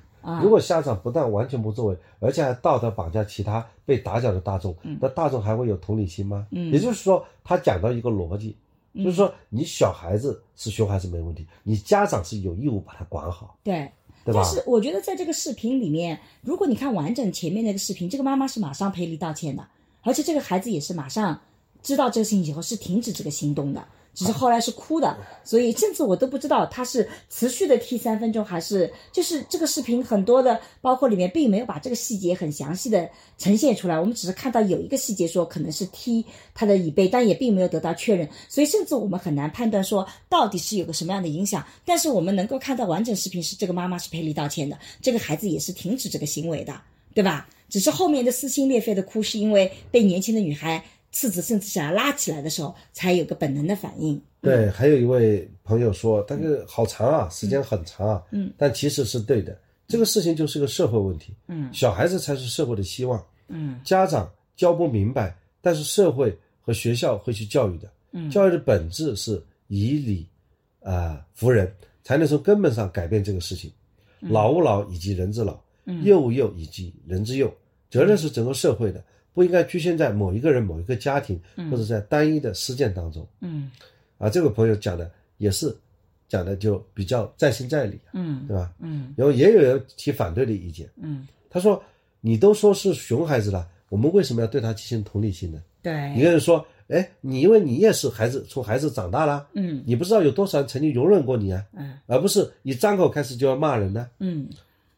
C: 如果家长不但完全不作为，而且还道德绑架其他被打搅的大众，那大众还会有同理心吗？也就是说，他讲到一个逻辑，就是说，你小孩子是熊孩子没问题，你家长是有义务把他管好。
B: 对，但是我觉得在这个视频里面，如果你看完整前面那个视频，这个妈妈是马上赔礼道歉的，而且这个孩子也是马上知道这个事情以后是停止这个行动的。只是后来是哭的，所以甚至我都不知道他是持续的踢三分钟，还是就是这个视频很多的，包括里面并没有把这个细节很详细的呈现出来。我们只是看到有一个细节说可能是踢他的椅背，但也并没有得到确认，所以甚至我们很难判断说到底是有个什么样的影响。但是我们能够看到完整视频是这个妈妈是赔礼道歉的，这个孩子也是停止这个行为的，对吧？只是后面的撕心裂肺的哭是因为被年轻的女孩。次子甚至想要拉起来的时候，才有个本能的反应。
C: 对，还有一位朋友说，但是好长啊，时间很长啊。
B: 嗯，
C: 但其实是对的，这个事情就是个社会问题。
B: 嗯，
C: 小孩子才是社会的希望。
B: 嗯，
C: 家长教不明白，但是社会和学校会去教育的。
B: 嗯，
C: 教育的本质是以理啊服人，才能从根本上改变这个事情。老吾老以及人之老，幼吾幼以及人之幼，责任是整个社会的。不应该局限在某一个人、某一个家庭，或者在单一的事件当中。
B: 嗯，
C: 啊，这个朋友讲的也是，讲的就比较在心在理。
B: 嗯，
C: 对吧？
B: 嗯，
C: 然后也有人提反对的意见。
B: 嗯，
C: 他说：“你都说是熊孩子了，我们为什么要对他进行同理心呢？
B: 对，
C: 一个人说，哎，你因为你也是孩子，从孩子长大了，
B: 嗯
C: 你不知道有多少人曾经容忍过你啊，
B: 嗯
C: 而不是你张口开始就要骂人呢。
B: 嗯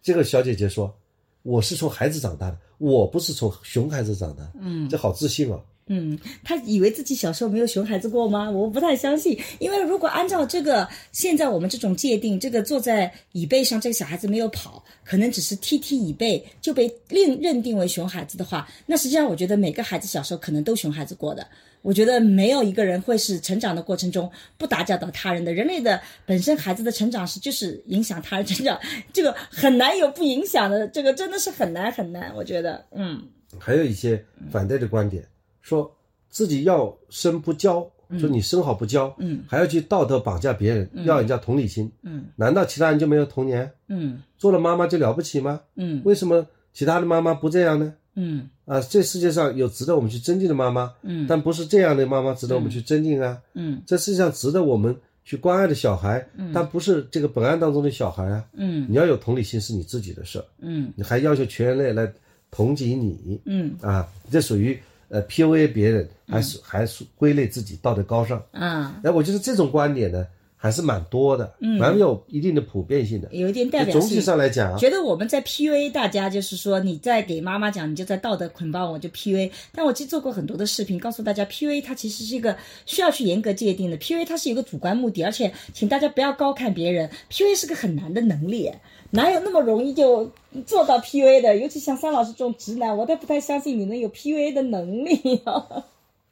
C: 这个小姐姐说，我是从孩子长大的，我不是从熊孩子长大的，
B: 嗯
C: 这好自信哦。
B: 嗯，他以为自己小时候没有熊孩子过吗？我不太相信，因为如果按照这个现在我们这种界定，这个坐在椅背上这个小孩子没有跑，可能只是踢踢椅背就被另认定为熊孩子的话，那实际上我觉得每个孩子小时候可能都熊孩子过的。我觉得没有一个人会是成长的过程中不打搅到他人的。人类的本身孩子的成长是就是影响他人成长，这个很难有不影响的，这个真的是很难很难。我觉得，嗯
C: 还有一些反对的观点，说自己要生不教，说你生好不教，
B: 嗯，
C: 还要去道德绑架别人，要人家同理心，
B: 嗯
C: 难道其他人就没有童年？
B: 嗯
C: 做了妈妈就了不起吗？
B: 嗯
C: 为什么其他的妈妈不这样呢？
B: 嗯
C: 啊，这世界上有值得我们去尊敬的妈妈，
B: 嗯
C: 但不是这样的妈妈值得我们去尊敬啊。
B: 嗯
C: 这世界上值得我们去关爱的小孩，嗯但不是这个本案当中的小孩啊。
B: 嗯
C: 你要有同理心是你自己的事儿，
B: 嗯
C: 你还要求全人类来同情你
B: 嗯
C: 啊，这属于呃 PUA 别人，还是还是归类自己道德高尚？
B: 啊，
C: 哎，我觉得这种观点呢还是蛮多的，嗯蛮有一定的普遍性的。
B: 有一点代表性。
C: 总体上来讲啊，
B: 觉得我们在 PUA 大家，就是说你在给妈妈讲，你就在道德捆绑我，就 PUA。但我其实做过很多的视频，告诉大家 PUA 它其实是一个需要去严格界定的。PUA 它是有个主观目的，而且请大家不要高看别人，PUA 是个很难的能力，哪有那么容易就做到 PUA 的？尤其像桑老师这种直男，我都不太相信你能有 PUA 的能力哦。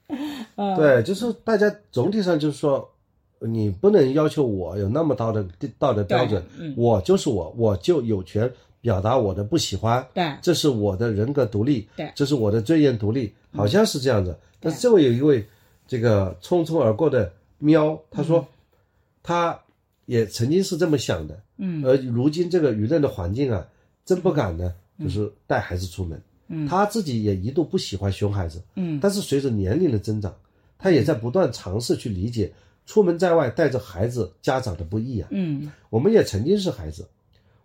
C: 对，就是大家总体上就是说，你不能要求我有那么高的道德标准，
B: 嗯。
C: 我就是我，我就有权表达我的不喜欢，
B: 对。
C: 这是我的人格独立，
B: 对。
C: 这是我的尊严独立，好像是这样子。但是这位有一位这个匆匆而过的喵，他说，他也曾经是这么想的，
B: 嗯，
C: 而如今这个舆论的环境啊，真不敢呢，就是带孩子出门。嗯，他自己也一度不喜欢熊孩子，
B: 嗯，
C: 但是随着年龄的增长，他也在不断尝试去理解出门在外带着孩子家长的不易啊。
B: 嗯
C: 我们也曾经是孩子，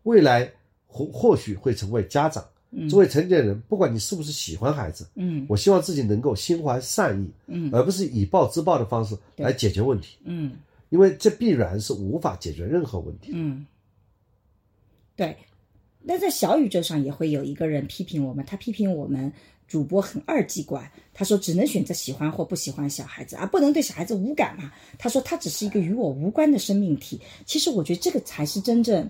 C: 未来或或许会成为家长。作为成年人，不管你是不是喜欢孩子，
B: 嗯
C: 我希望自己能够心怀善意，
B: 嗯
C: 而不是以暴制暴的方式来解决问题，
B: 嗯
C: 因为这必然是无法解决任何问题。
B: 嗯，对。那在小宇宙上也会有一个人批评我们，他批评我们主播很二极管，他说只能选择喜欢或不喜欢小孩子，而不能对小孩子无感嘛。他说他只是一个与我无关的生命体。其实我觉得这个才是真正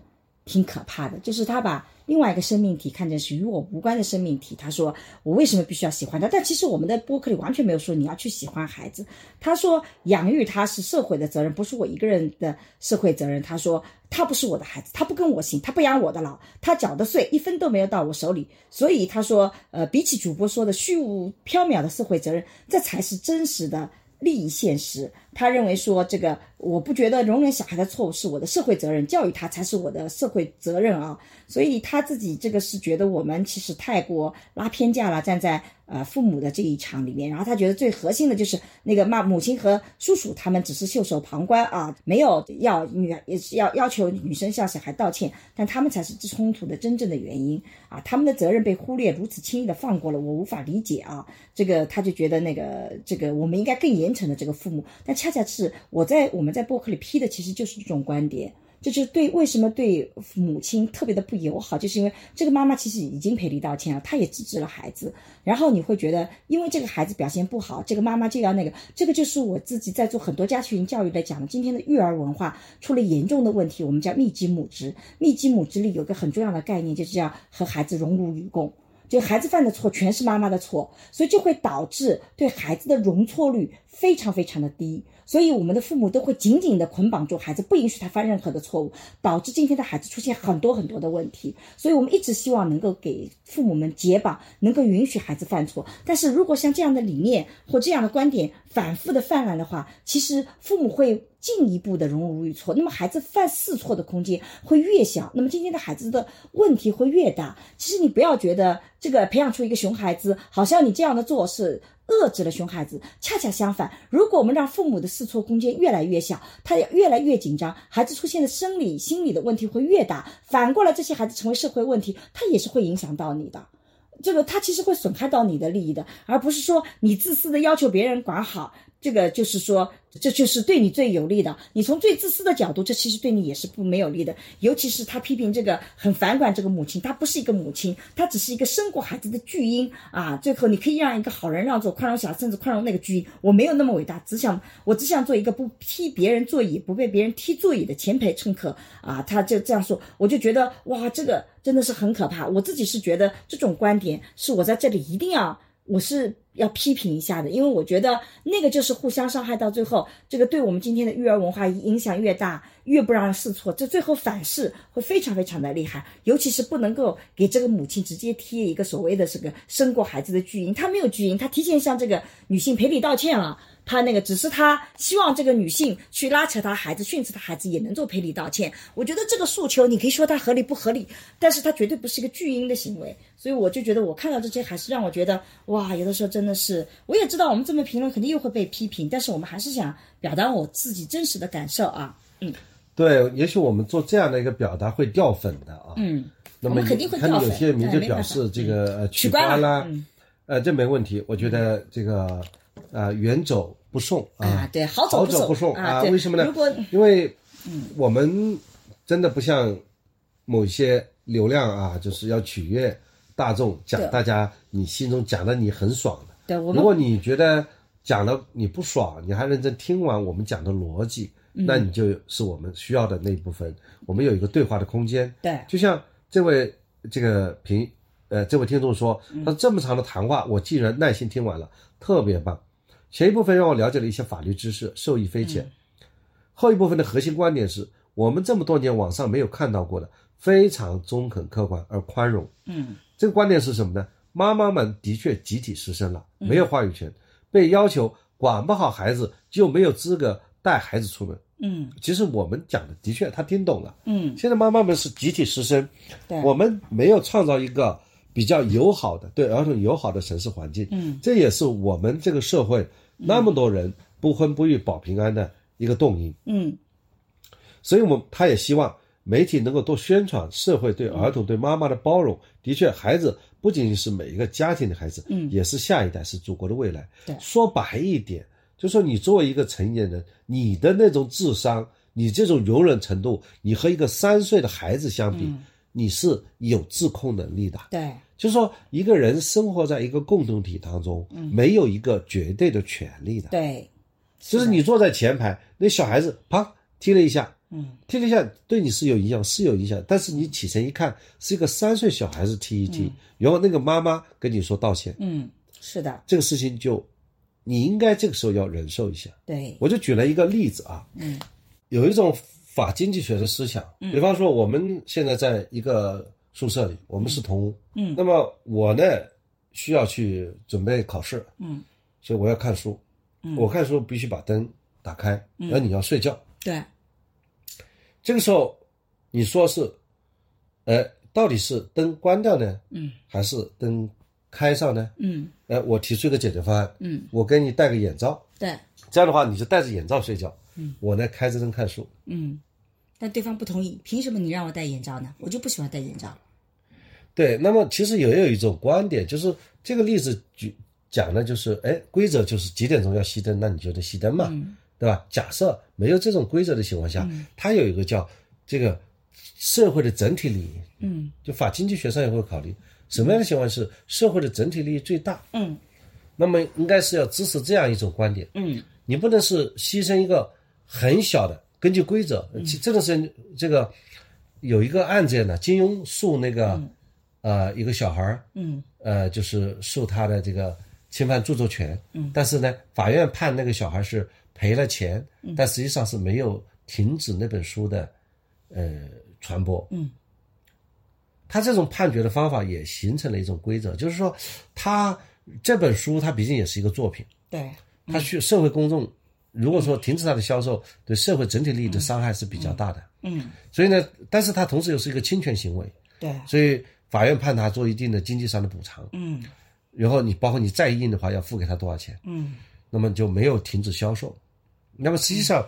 B: 挺可怕的，就是他把另外一个生命体看成是与我无关的生命体。他说我为什么必须要喜欢他？但其实我们的播客里完全没有说你要去喜欢孩子。他说养育他是社会的责任，不是我一个人的社会责任。他说他不是我的孩子，他不跟我姓，他不养我的老，他缴的税一分都没有到我手里。所以他说，呃，比起主播说的虚无缥缈的社会责任，这才是真实的。利益现实，他认为说这个我不觉得容忍小孩的错误是我的社会责任，教育他才是我的社会责任啊。所以他自己这个是觉得我们其实太过拉偏架了，站在呃父母的这一场里面，然后他觉得最核心的就是那个妈母亲和叔叔他们只是袖手旁观啊，没有要女也是要要求女生向小孩道歉，但他们才是冲突的真正的原因啊，他们的责任被忽略，如此轻易的放过了，我无法理解啊。这个他就觉得那个这个我们应该更严惩的这个父母，但恰恰是我在我们在博客里批的其实就是这种观点。这就是对为什么对母亲特别的不友好，就是因为这个妈妈其实已经赔礼道歉了，她也制止了孩子，然后你会觉得，因为这个孩子表现不好，这个妈妈就要那个，这个就是我自己在做很多家庭教育来讲的，今天的育儿文化出了严重的问题，我们叫密集母职，密集母职里有个很重要的概念，就是要和孩子荣辱与共。就孩子犯的错全是妈妈的错，所以就会导致对孩子的容错率非常非常的低。所以我们的父母都会紧紧的捆绑住孩子，不允许他犯任何的错误，导致今天的孩子出现很多很多的问题。所以我们一直希望能够给父母们解绑，能够允许孩子犯错。但是如果像这样的理念或这样的观点反复的泛滥的话，其实父母会进一步的荣辱与错，那么孩子犯试错的空间会越小，那么今天的孩子的问题会越大。其实你不要觉得这个培养出一个熊孩子，好像你这样的做是。遏制了熊孩子，恰恰相反，如果我们让父母的试错空间越来越小，他越来越紧张，孩子出现的生理、心理的问题会越大。反过来，这些孩子成为社会问题，他也是会影响到你的。这个他其实会损害到你的利益的，而不是说你自私的要求别人管好，这个就是说这就是对你最有利的。你从最自私的角度，这其实对你也是不没有利的。尤其是他批评这个很反感这个母亲，她不是一个母亲，她只是一个生过孩子的巨婴啊。最后你可以让一个好人让座，宽容小，甚至宽容那个巨婴。我没有那么伟大，只想我只想做一个不踢别人座椅、不被别人踢座椅的前排乘客啊。他就这样说，我就觉得哇，这个真的是很可怕。我自己是觉得这种观点是我在这里一定要。我是要批评一下的，因为我觉得那个就是互相伤害，到最后这个对我们今天的育儿文化影响越大，越不让人试错，这最后反噬会非常非常的厉害。尤其是不能够给这个母亲直接贴一个所谓的这个生过孩子的巨婴，她没有巨婴，她提前向这个女性赔礼道歉了。他那个只是他希望这个女性去拉扯他孩子、训斥他孩子，也能做赔礼道歉。我觉得这个诉求你可以说他合理不合理，但是他绝对不是一个巨婴的行为。所以我就觉得我看到这些还是让我觉得哇，有的时候真的是，我也知道我们这么评论肯定又会被批评，但是我们还是想表达我自己真实的感受啊。嗯，
C: 对，也许我们做这样的一个表达会掉粉的啊。
B: 嗯，
C: 那么
B: 肯定会掉粉。
C: 有些名就表示这个呃
B: 取
C: 关
B: 了，
C: 呃，这没问题。我觉得这个呃远走。不送啊，
B: 对，
C: 好
B: 走
C: 不
B: 送
C: 啊？为什么呢？
B: 如果
C: 因为，我们真的不像某些流量啊，就是要取悦大众，讲大家你心中讲的你很爽的。
B: 对，
C: 如果你觉得讲的你不爽，你还认真听完我们讲的逻辑，那你就是我们需要的那一部分。我们有一个对话的空间。
B: 对，
C: 就像这位这个评呃这位听众说，他这么长的谈话，我竟然耐心听完了，特别棒。前一部分让我了解了一些法律知识，受益匪浅。后一部分的核心观点是我们这么多年网上没有看到过的，非常中肯、客观而宽容。
B: 嗯，
C: 这个观点是什么呢？妈妈们的确集体失声了，没有话语权，被要求管不好孩子就没有资格带孩子出门。
B: 嗯，
C: 其实我们讲的的确他听懂了。
B: 嗯，
C: 现在妈妈们是集体失声，
B: 对，
C: 我们没有创造一个。比较友好的对儿童友好的城市环境，
B: 嗯，
C: 这也是我们这个社会那么多人不婚不育保平安的一个动因，
B: 嗯，
C: 所以我们他也希望媒体能够多宣传社会对儿童对妈妈的包容。的确，孩子不仅仅是每一个家庭的孩子，
B: 嗯，
C: 也是下一代，是祖国的未来。
B: 对，
C: 说白一点，就说你作为一个成年人，你的那种智商，你这种容忍程度，你和一个三岁的孩子相比，你是有自控能力的。
B: 对。
C: 就是说，一个人生活在一个共同体当中，没有一个绝对的权利的。
B: 对，
C: 就是你坐在前排，那小孩子啪踢了一下，
B: 嗯，
C: 踢了一下，对你是有影响，是有影响。但是你起身一看，是一个三岁小孩子踢一踢，然后那个妈妈跟你说道歉，
B: 嗯，是的，
C: 这个事情就，你应该这个时候要忍受一下。
B: 对，
C: 我就举了一个例子啊，
B: 嗯，
C: 有一种法经济学的思想，比方说我们现在在一个。宿舍里，我们是同屋。
B: 嗯，
C: 那么我呢，需要去准备考试。
B: 嗯，
C: 所以我要看书。
B: 嗯，
C: 我看书必须把灯打开。嗯，而你要睡觉。
B: 对。
C: 这个时候，你说是，呃，到底是灯关掉呢？
B: 嗯，
C: 还是灯开上呢？
B: 嗯，
C: 呃，我提出一个解决方案。
B: 嗯，
C: 我给你戴个眼罩。
B: 对。
C: 这样的话，你就戴着眼罩睡觉。
B: 嗯，
C: 我呢，开着灯看书。
B: 嗯，但对方不同意，凭什么你让我戴眼罩呢？我就不喜欢戴眼罩。
C: 对，那么其实也有一种观点，就是这个例子举讲的就是，哎，规则就是几点钟要熄灯，那你就得熄灯嘛，对吧？假设没有这种规则的情况下，它有一个叫这个社会的整体利益，
B: 嗯，
C: 就法经济学上也会考虑什么样的情况是社会的整体利益最大，
B: 嗯，
C: 那么应该是要支持这样一种观点，
B: 嗯，
C: 你不能是牺牲一个很小的，根据规则，这个是这个有一个案件呢，金庸诉那个。呃，一个小孩儿，
B: 嗯，
C: 呃，就是受他的这个侵犯著作权，
B: 嗯，
C: 但是呢，法院判那个小孩是赔了钱，但实际上是没有停止那本书的，呃，传播，
B: 嗯，
C: 他这种判决的方法也形成了一种规则，就是说，他这本书他毕竟也是一个作品，
B: 对，
C: 他去社会公众如果说停止他的销售，对社会整体利益的伤害是比较大的，
B: 嗯，
C: 所以呢，但是他同时又是一个侵权行为，
B: 对，
C: 所以。法院判他做一定的经济上的补偿，
B: 嗯，
C: 然后你包括你再印的话，要付给他多少钱？
B: 嗯，
C: 那么就没有停止销售。那么实际上，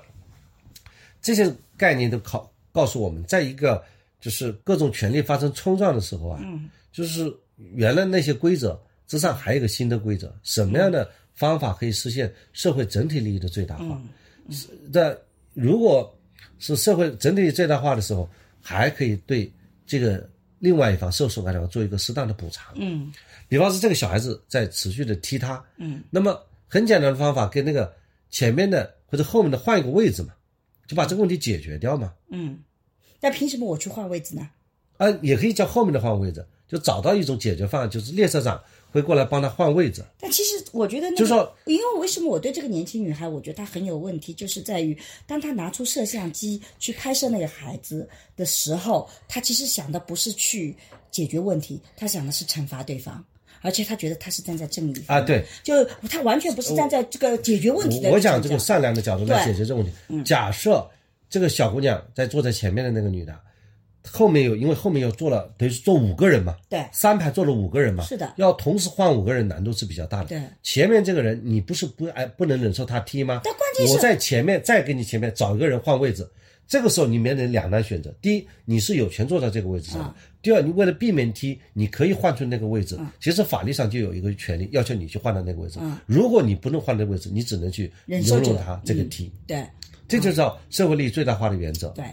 C: 这些概念都考告诉我们，在一个就是各种权利发生冲撞的时候啊，
B: 嗯
C: 就是原来那些规则之上还有一个新的规则，什么样的方法可以实现社会整体利益的最大化？
B: 嗯
C: 是那如果是社会整体最大化的时候，还可以对这个另外一方受损害的做一个适当的补偿。
B: 嗯
C: 比方说这个小孩子在持续的踢他，
B: 嗯，
C: 那么很简单的方法，跟那个前面的或者后面的换一个位置嘛，就把这个问题解决掉嘛。
B: 嗯，那凭什么我去换位置呢？
C: 啊，也可以叫后面的换位置，就找到一种解决方案，就是列车长会过来帮他换位置。
B: 但其实我觉得、那个，
C: 就是说，
B: 因为为什么我对这个年轻女孩，我觉得她很有问题，就是在于当她拿出摄像机去拍摄那个孩子的时候，她其实想的不是去解决问题，她想的是惩罚对方，而且她觉得她是站在正义
C: 啊，对，
B: 就她完全不是站在这个解决问题的
C: 我我讲这个善良的角度来解决这个问题。假设这个小姑娘在坐在前面的那个女的，后面有因为后面又坐了，等于是坐五个人嘛，
B: 对
C: 三排坐了五个人嘛，
B: 是的
C: 要同时换五个人难度是比较大的。
B: 对
C: 前面这个人你不是不哎不能忍受他踢吗？
B: 但关键是
C: 我在前面再给你前面找一个人换位置。这个时候你面临两难选择：第一，你是有权坐在这个位置上第二，你为了避免踢，你可以换出那个位置。
B: 嗯
C: 其实法律上就有一个权利，要求你去换到那个位置。嗯如果你不能换那个位置，你只能去
B: 忍受
C: 他这个
B: 嗯
C: 踢。
B: 对。
C: 这就叫社会利益最大化的原则。
B: 对，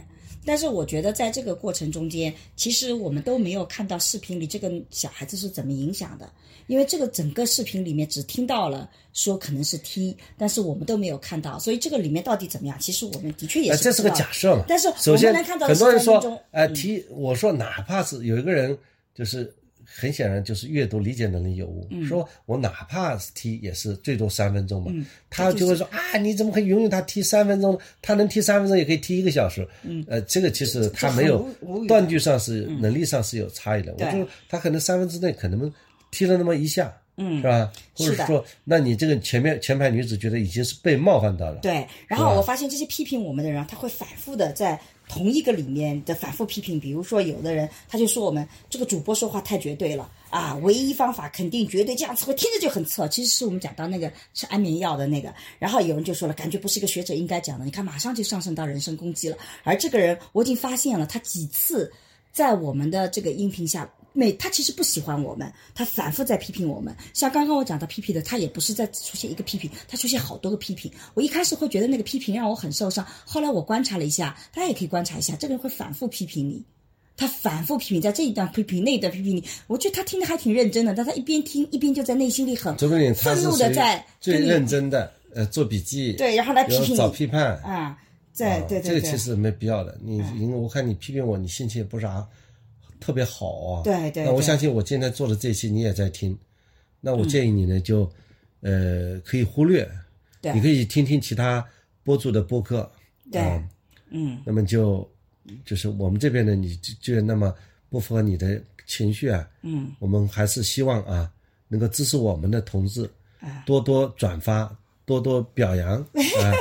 B: 但是我觉得在这个过程中间，其实我们都没有看到视频里这个小孩子是怎么影响的，因为这个整个视频里面只听到了说可能是踢，但是我们都没有看到，所以这个里面到底怎么样，其实我们的确也
C: 呃，
B: 是、
C: 这是个假。设嘛。
B: 但是
C: 首先
B: 我们能看到的
C: 很多人说，呃，踢，我说哪怕是有一个人，就是很显然就是阅读理解能力有误，
B: 嗯
C: 说我哪怕是踢也是最多三分钟嘛，他就会说啊，你怎么可以允许他踢三分钟？他能踢三分钟，也可以踢一个小时。嗯，呃，这个其实他没有断句上是能力上是有差异的。我
B: 对
C: 就他可能三分之内可能踢了那么一下。嗯，是吧？或者说，那你这个前面前排女子觉得已经是被冒犯到了，
B: 对，然后我发现这些批评我们的人啊，他会反复的在同一个里面的反复批评。比如说，有的人他就说我们这个主播说话太绝对了啊，唯一方法肯定绝对这样子会听着就很刺耳。其实是我们讲到那个吃安眠药的那个，然后有人就说了，感觉不是一个学者应该讲的。你看，马上就上升到人身攻击了。而这个人，我已经发现了，他几次在我们的这个音频下。每他其实不喜欢我们，他反复在批评我们。像刚刚我讲到批评的，他也不是在出现一个批评，他出现好多个批评。我一开始会觉得那个批评让我很受伤，后来我观察了一下，大家也可以观察一下，这个人会反复批评你，他反复批评，在这一段批评那一段批评你，我觉得他听的还挺认真的，但他一边听一边就在内心里很愤怒的在
C: 最认真的，呃，做笔记，
B: 对，然后来批评你
C: 批判，
B: 啊，在
C: 啊
B: 对对对，
C: 这个其实没必要的。你因为我看你批评我，你心情也不啥特别好啊。
B: 对对对
C: 那我相信我今天做的这期你也在听，那我建议你呢就，呃，可以忽略，
B: 对。
C: 你可以听听其他播主的播客，
B: 对。
C: 啊。
B: 嗯。
C: 那么就就是我们这边呢，你就就那么不符合你的情绪啊，
B: 嗯，
C: 我们还是希望啊，能够支持我们的同志
B: 啊，
C: 多多转发，多多表扬 啊，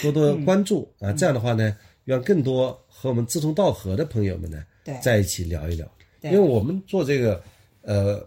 C: 多多关注
B: 嗯。
C: 啊，这样的话呢，让更多和我们志同道合的朋友们呢
B: 对，
C: 在一起聊一聊，
B: 对。
C: 因为我们做这个呃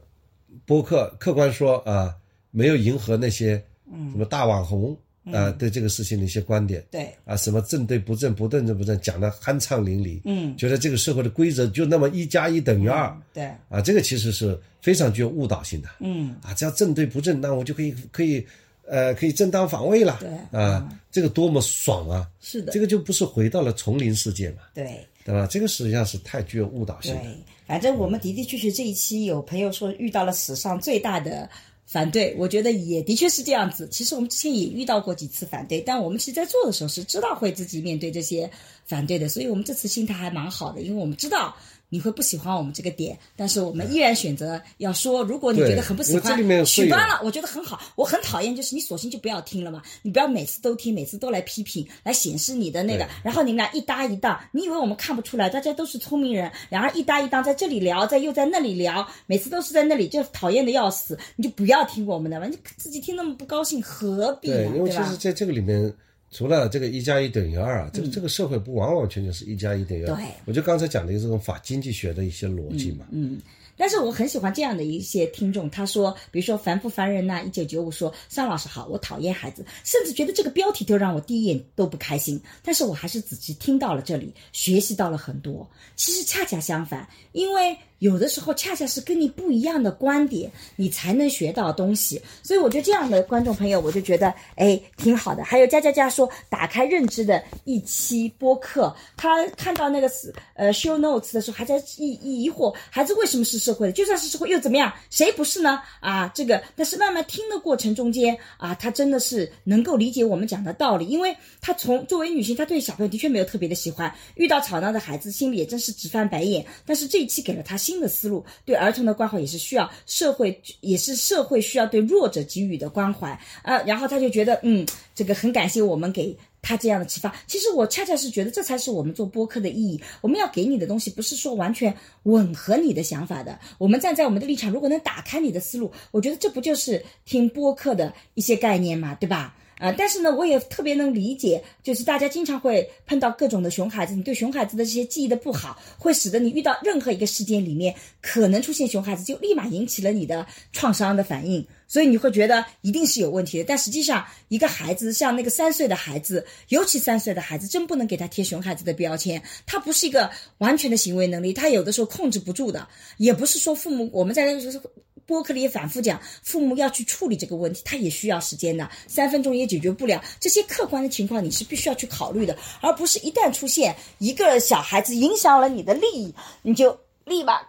C: 播客，客观说啊，没有迎合那些
B: 嗯。
C: 什么大网红啊对这个事情的一些观点，
B: 对。
C: 啊，什么正对不正，不正正不正，讲的酣畅淋漓，
B: 嗯。
C: 觉得这个社会的规则就那么一加一等于二，
B: 对。
C: 啊，这个其实是非常具有误导性的，
B: 嗯。
C: 啊，只要正对不正，那我就可以可以，呃，可以正当防卫了，
B: 对。
C: 啊，这个多么爽啊！
B: 是的。
C: 这个就不是回到了丛林世界嘛，
B: 对。
C: 对吧？这个实际上是太具有误导性了。
B: 对，反正我们的的确确这一期有朋友说遇到了史上最大的反对，我觉得也的确是这样子。其实我们之前也遇到过几次反对，但我们其实在做的时候是知道会自己面对这些反对的，所以我们这次心态还蛮好的，因为我们知道。你会不喜欢我们这个点，但是我们依然选择要说。如果你觉得很不喜欢取关了，我觉得很好。我很讨厌，就是你索性就不要听了嘛，你不要每次都听，每次都来批评，来显示你的那个，然后你们俩一搭一档，你以为我们看不出来？大家都是聪明人，两人一搭一档，在这里聊，在又在那里聊，每次都是在那里，就讨厌的要死，你就不要听我们的吧，你自己听那么不高兴，何必
C: 对，
B: 呢？
C: 因为其实？在这个里面，除了这个一加一等于二啊，这个这个社会不完完全全是一加一等于二。
B: 对
C: 我就刚才讲的这种法经济学的一些逻辑嘛。
B: 嗯，但是我很喜欢这样的一些听众，他说，比如说凡不凡人呐、一九九五说，尚老师好，我讨厌孩子，甚至觉得这个标题都让我第一眼都不开心，但是我还是仔细听到了这里，学习到了很多。其实恰恰相反，因为有的时候恰恰是跟你不一样的观点，你才能学到东西。所以我觉得这样的观众朋友，我就觉得哎挺好的。还有佳佳佳说，打开认知的一期播客，他看到那个呃 show notes 的时候，还在疑疑惑，孩子为什么是社会的？就算是社会又怎么样？谁不是呢？啊，这个，但是慢慢听的过程中间啊，他真的是能够理解我们讲的道理，因为他从作为女性，他对小朋友的确没有特别的喜欢，遇到吵闹的孩子，心里也真是直翻白眼。但是这一期给了他新的思路，对儿童的关怀也是需要社会，也是社会需要对弱者给予的关怀啊。然后他就觉得，嗯，这个很感谢我们给。他这样的启发，其实我恰恰是觉得这才是我们做播客的意义。我们要给你的东西，不是说完全吻合你的想法的。我们站在我们的立场，如果能打开你的思路，我觉得这不就是听播客的一些概念嘛，对吧？呃，但是呢，我也特别能理解，就是大家经常会碰到各种的熊孩子，你对熊孩子的这些记忆的不好，会使得你遇到任何一个事件里面可能出现熊孩子，就立马引起了你的创伤的反应，所以你会觉得一定是有问题的。但实际上，一个孩子像那个三岁的孩子，尤其三岁的孩子，真不能给他贴熊孩子的标签，他不是一个完全的行为能力，他有的时候控制不住的，也不是说父母我们在那个播客里也反复讲，父母要去处理这个问题，他也需要时间的，三分钟也解决不了。这些客观的情况你是必须要去考虑的，而不是一旦出现一个小孩子影响了你的利益，你就立马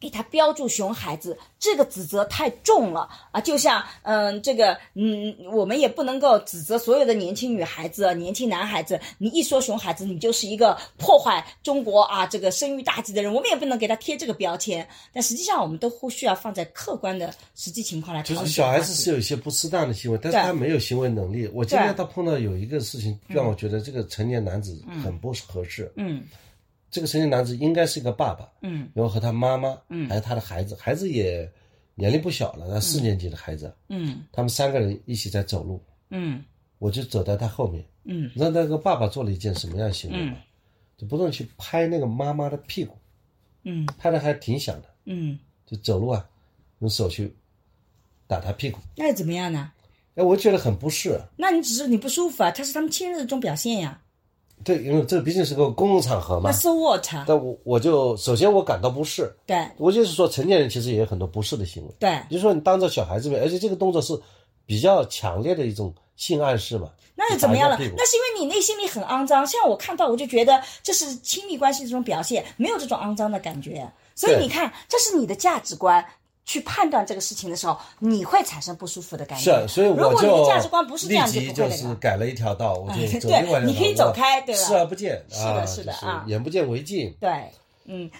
B: 给他标注熊孩子。这个指责太重了啊！就像嗯，这个嗯，我们也不能够指责所有的年轻女孩子、年轻男孩子。你一说熊孩子，你就是一个破坏中国啊这个生育大计的人。我们也不能给他贴这个标签。但实际上，我们都需要放在客观的实际情况来。
C: 就是小孩子是有一些不适当的行为，但是他没有行为能力。我今天他碰到有一个事情，让我觉得这个成年男子很不合适。
B: 嗯。
C: 这个成年男子应该是一个爸爸，
B: 嗯，
C: 然后和他妈妈，
B: 嗯，
C: 还有他的孩子，孩子也年龄不小了，他四年级的孩子，
B: 嗯，
C: 他们三个人一起在走路，
B: 嗯，
C: 我就走在他后面，
B: 嗯，
C: 你知道那个爸爸做了一件什么样的行为吗？就不断去拍那个妈妈的屁股，
B: 嗯，
C: 拍的还挺响的，
B: 嗯，
C: 就走路啊，用手去打他屁股，
B: 那又怎么样呢？
C: 哎，我觉得很不适。
B: 那你只是你不舒服啊，他是他们亲热的一种表现呀。
C: 对，因为这毕竟是个公共场合嘛。
B: 那 so what？
C: 但我我就首先我感到不适。
B: 对，
C: 我就是说，成年人其实也有很多不适的行为。
B: 对，
C: 就是说你当着小孩子面，而且这个动作是比较强烈的一种性暗示嘛。
B: 那又怎么样了？那是因为你内心里很肮脏。像我看到，我就觉得这是亲密关系这种表现，没有这种肮脏的感觉。所以你看，这是你的价值观。去判断这个事情的时候，你会产生不舒服的感觉。
C: 是，所以我就
B: 如果你的价值观不是这样，
C: 就就是改了一条道，我就走
B: 另
C: 外
B: 你可以走开，对吧？
C: 视而不见，
B: 是的，是的啊，
C: 眼不见为净。
B: 对，嗯。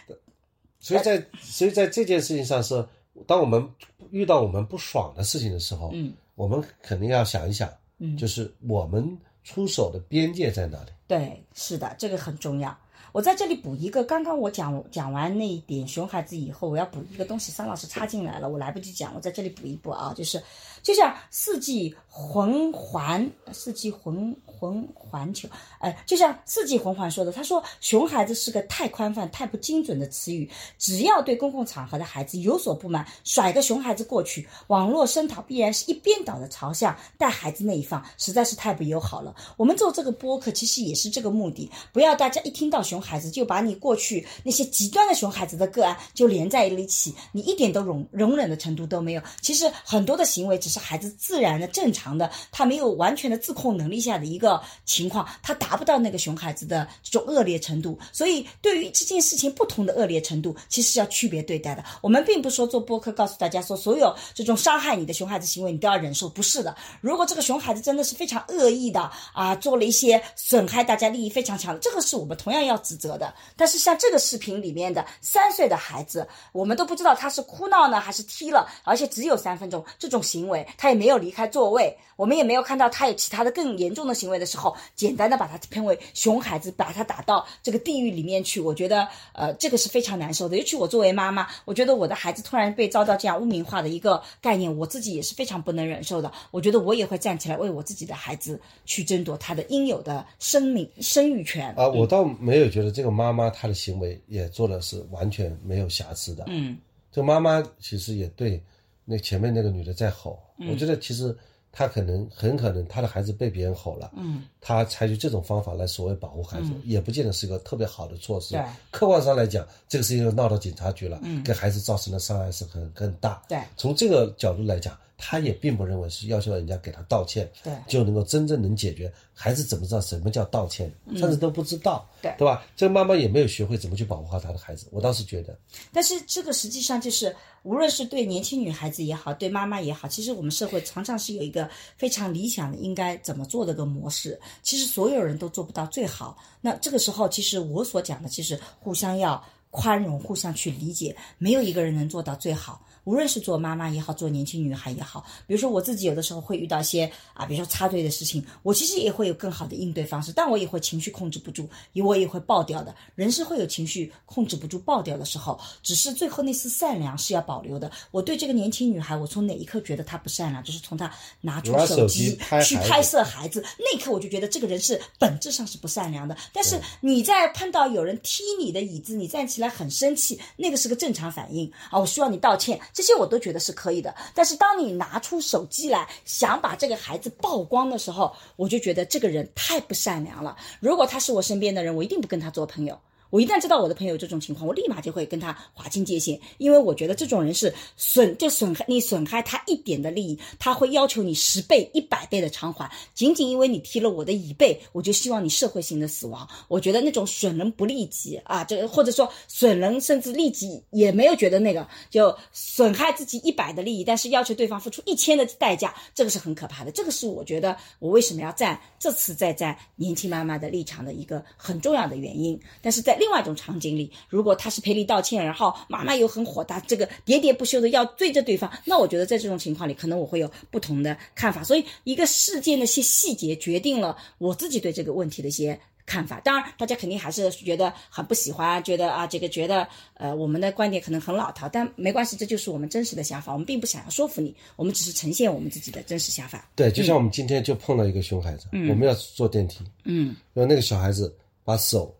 C: 所以在所以在这件事情上是，当我们遇到我们不爽的事情的时候，
B: 嗯，
C: 我们肯定要想一想，
B: 嗯，
C: 就是我们出手的边界在哪里？
B: 对，是的，这个很重要。我在这里补一个，刚刚我讲讲完那一点熊孩子以后，我要补一个东西，桑老师插进来了，我来不及讲，我在这里补一补啊，就是就像四季魂环，四季魂魂环球，哎，就像四季魂环说的，他说熊孩子是个太宽泛、太不精准的词语，只要对公共场合的孩子有所不满，甩个熊孩子过去，网络声讨必然是一边倒的朝向，带孩子那一方实在是太不友好了。我们做这个播客其实也是这个目的，不要大家一听到熊。孩子就把你过去那些极端的熊孩子的个案就连在一起，你一点都容容忍的程度都没有。其实很多的行为只是孩子自然的、正常的，他没有完全的自控能力下的一个情况，他达不到那个熊孩子的这种恶劣程度。所以对于这件事情不同的恶劣程度，其实要区别对待的。我们并不是说做播客告诉大家说所有这种伤害你的熊孩子行为你都要忍受，不是的。如果这个熊孩子真的是非常恶意的啊，做了一些损害大家利益非常强的，这个是我们同样要。指责的，但是像这个视频里面的三岁的孩子，我们都不知道他是哭闹呢还是踢了，而且只有三分钟这种行为，他也没有离开座位，我们也没有看到他有其他的更严重的行为的时候，简单的把他称为熊孩子，把他打到这个地狱里面去，我觉得呃这个是非常难受的。尤其我作为妈妈，我觉得我的孩子突然被遭到这样污名化的一个概念，我自己也是非常不能忍受的。我觉得我也会站起来为我自己的孩子去争夺他的应有的生命生育权
C: 啊，我倒没有觉。得这个妈妈她的行为也做的是完全没有瑕疵的，
B: 嗯，
C: 这妈妈其实也对那前面那个女的在吼，
B: 嗯
C: 我觉得其实她可能很可能他的孩子被别人吼了，嗯，他采取这种方法来所谓保护孩子，也不见得是一个特别好的措施。
B: 对
C: 客观上来讲，这个事情闹到警察局了，嗯，给孩子造成的伤害是很更大。
B: 对
C: 从这个角度来讲，他也并不认为是要求人家给他道歉，
B: 对
C: 就能够真正能解决。孩子怎么知道什么叫道歉，甚至都不知道，
B: 嗯对
C: 对吧？这个妈妈也没有学会怎么去保护好她的孩子。我倒是觉得，
B: 但是这个实际上就是，无论是对年轻女孩子也好，对妈妈也好，其实我们社会常常是有一个非常理想的应该怎么做的个模式。其实所有人都做不到最好。那这个时候，其实我所讲的，其实互相要宽容，互相去理解，没有一个人能做到最好。无论是做妈妈也好，做年轻女孩也好，比如说我自己有的时候会遇到一些啊，比如说插队的事情，我其实也会有更好的应对方式，但我也会情绪控制不住，我也会爆掉的。人是会有情绪控制不住爆掉的时候，只是最后那丝善良是要保留的。我对这个年轻女孩，我从哪一刻觉得她不善良，就是从她拿出
C: 手
B: 机去拍摄孩子那一刻，我就觉得这个人是本质上是不善良的。但是你在碰到有人踢你的椅子，你站起来很生气，那个是个正常反应啊，我需要你道歉，这些我都觉得是可以的。但是当你拿出手机来想把这个孩子曝光的时候，我就觉得这个人太不善良了。如果他是我身边的人，我一定不跟他做朋友。我一旦知道我的朋友这种情况，我立马就会跟他划清界限，因为我觉得这种人是损，就损害你损害他一点的利益，他会要求你十倍、一百倍的偿还。仅仅因为你踢了我的椅背，我就希望你社会性的死亡。我觉得那种损人不利己啊，这个或者说损人甚至利己也没有觉得那个，就损害自己一百的利益，但是要求对方付出一千的代价，这个是很可怕的。这个是我觉得我为什么要站这次在站年轻妈妈的立场的一个很重要的原因。但是在另外一种场景里，如果他是赔礼道歉，然后妈妈又很火大，这个喋喋不休的要追着对方，那我觉得在这种情况里，可能我会有不同的看法。所以，一个事件的一些细节决定了我自己对这个问题的一些。看法，当然，大家肯定还是觉得很不喜欢，觉得啊，这个觉得呃，我们的观点可能很老套，但没关系，这就是我们真实的想法，我们并不想要说服你，我们只是呈现我们自己的真实想法。
C: 对，就像我们今天就碰到一个熊孩子，我们要坐电梯，
B: 嗯，
C: 然后那个小孩子把手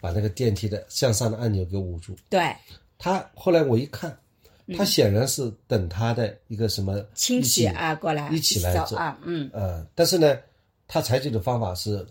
C: 把那个电梯的向上的按钮给捂住，
B: 对，
C: 他后来我一看，他显然是等他的一个什么
B: 嗯亲戚啊过来
C: 一起来走
B: 走啊，嗯，
C: 呃，但是呢，他采取的方法是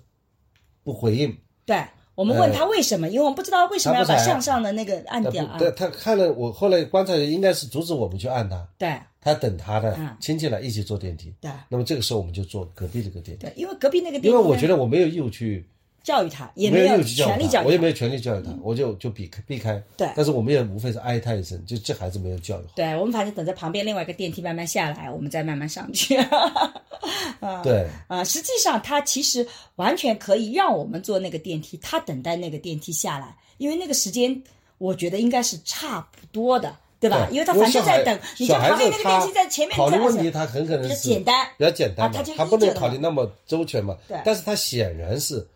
C: 不回应，
B: 对。我们问他为什么，因为我们不知道为什么要把向上的那个按
C: 他
B: 掉啊。
C: 对，他看了我后来观察应该是阻止我们去按他，
B: 对。
C: 他等他的
B: 嗯。
C: 亲戚来一起坐电梯。
B: 对。
C: 那么这个时候我们就坐隔壁这个电梯，
B: 对，因为隔壁那个电梯
C: 因为我觉得我没有义务去，
B: 教育他，也
C: 没
B: 有权利教育他。
C: 我也没有权利教育他，我就就避开避开。
B: 对
C: 但是我们也无非是哀叹一声，就这孩子没有教育好。
B: 对我们反正等着旁边另外一个电梯慢慢下来，我们再慢慢上去。啊，
C: 对，
B: 啊，实际上他其实完全可以让我们坐那个电梯，他等待那个电梯下来，因为那个时间我觉得应该是差不多的，对吧？因为他反正在等，你就
C: 小孩
B: 旁边那个电梯在前面
C: 考虑问题，他很可能
B: 比较
C: 是
B: 简单
C: 比较简单嘛，
B: 啊他
C: 不能考虑那么周全嘛。
B: 对
C: 但是他显然是，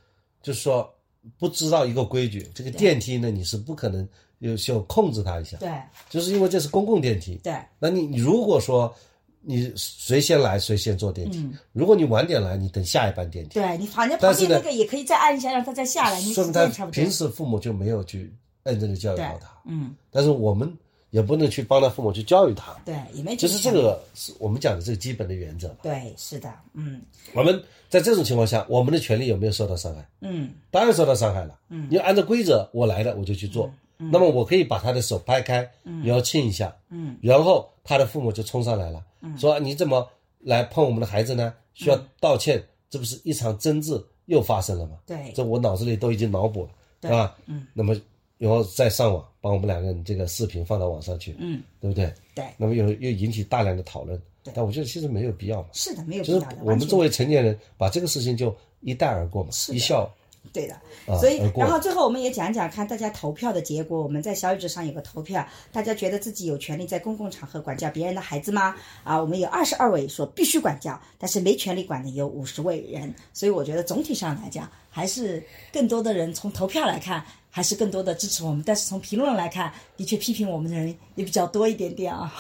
C: 就是说不知道一个规矩，这个电梯呢，你是不可能有需要控制它一下，
B: 对。
C: 就是因为这是公共电梯。
B: 对。
C: 那你你如果说你谁先来谁先坐电梯，
B: 嗯。
C: 如果你晚点来，你等下一班电梯，
B: 对，你反正旁边那个也可以再按一下，让他再下来，你时
C: 说明他平。时父母就没有去认真的教育
B: 对。
C: 好他，
B: 嗯，
C: 但是我们也不能去帮他父母去教育他，
B: 对，也没
C: 就是这个是我们讲的这个基本的原则。
B: 对，是的，嗯。
C: 我们在这种情况下，我们的权利有没有受到伤害？
B: 嗯
C: 当然受到伤害了。嗯，你按照规则，我来了我就去做。嗯那么我可以把他的手拍开，嗯、然后亲一下，
B: 嗯，
C: 然后他的父母就冲上来了，嗯说你怎么来碰我们的孩子呢？需要道歉，这不是一场争执又发生了吗？
B: 对
C: 这我脑子里都已经脑补了，
B: 对
C: 吧？
B: 嗯，
C: 那么然后再上网，把我们两个人这个视频放到网上去，
B: 嗯，
C: 对不对？
B: 对，
C: 那么又又引起大量的讨论
B: 对，
C: 但我觉得其实没有必要嘛。
B: 是的，没有必
C: 就是
B: 要的。完全
C: 我们作为成年人，把这个事情就一带而过嘛，
B: 的
C: 一笑
B: 对的，
C: 啊
B: 所以然后最后我们也讲讲看大家投票的结果。我们在小宇宙上有个投票，大家觉得自己有权利在公共场合管教别人的孩子吗？啊，我们有二十二位说必须管教，但是没权利管的有五十位人。所以我觉得总体上来讲，还是更多的人从投票来看，还是更多的支持我们。但是从评论来看，的确批评我们的人也比较多一点点啊。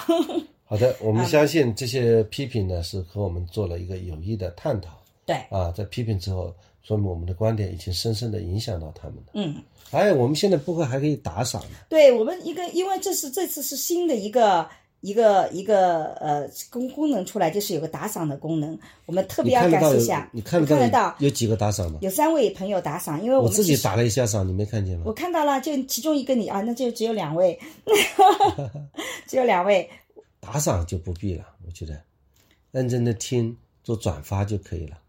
C: 好的，我们相信这些批评呢是和我们做了一个有益的探讨。
B: 对，
C: 啊，在批评之后，说明我们的观点已经深深的影响到他们了。
B: 嗯，
C: 还有，我们现在播客还可以打赏。
B: 对我们一个，因为这是这次是新的一个一个一个呃功功能出来，就是有个打赏的功能，我们特别要感谢一下。
C: 你看得
B: 到
C: 到有几个打赏吗？
B: 有三位朋友打赏，因为
C: 我自己打了一下赏，你没看见吗
B: 我？看到了，就其中一个你啊，那就只有两位，只有两位。
C: 打赏就不必了，我觉得认真的听，做转发就可以了。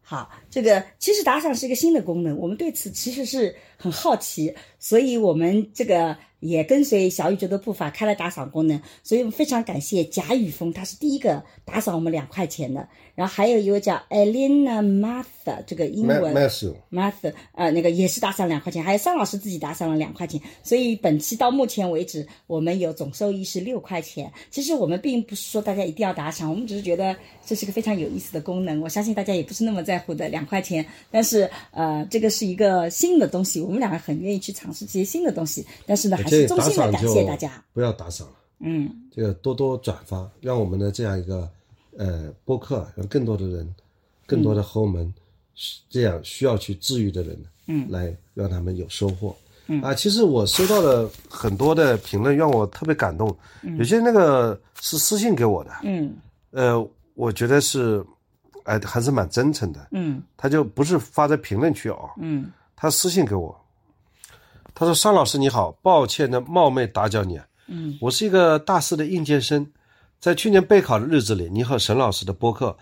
B: 好，这个其实打赏是一个新的功能，我们对此其实是很好奇，所以我们这个也跟随小宇宙的步伐开了打赏功能，所以我们非常感谢贾雨峰，他是第一个打赏我们两块钱的，然后还有一位叫 Elena Martha，这个英文 Matthew，Martha，呃，那个也是打赏两块钱，还有桑老师自己打赏了两块钱，所以本期到目前为止，我们有总收益是六块钱。其实我们并不是说大家一定要打赏，我们只是觉得这是个非常有意思的功能。我相信大家也不是那么在乎的两块钱，但是呃，这个是一个新的东西，我们两个很愿意去尝试这些新的东西。但是呢，还是衷心的感谢大家。
C: 不要打赏了，
B: 嗯，
C: 这个多多转发，让我们的这样一个呃播客，让更多的人，更多的和我们这样需要去治愈的人，嗯，来让他们有收获。嗯啊，其实我收到了很多的评论，让我特别感动。有些那个是私信给我的，
B: 嗯
C: 呃，我觉得是，哎，还是蛮真诚的。
B: 嗯
C: 他就不是发在评论区哦，
B: 嗯
C: 他私信给我，他说：“尚老师你好，抱歉的冒昧打搅你啊，
B: 嗯，
C: 我是一个大四的应届生，在去年备考的日子里，你和沈老师的播客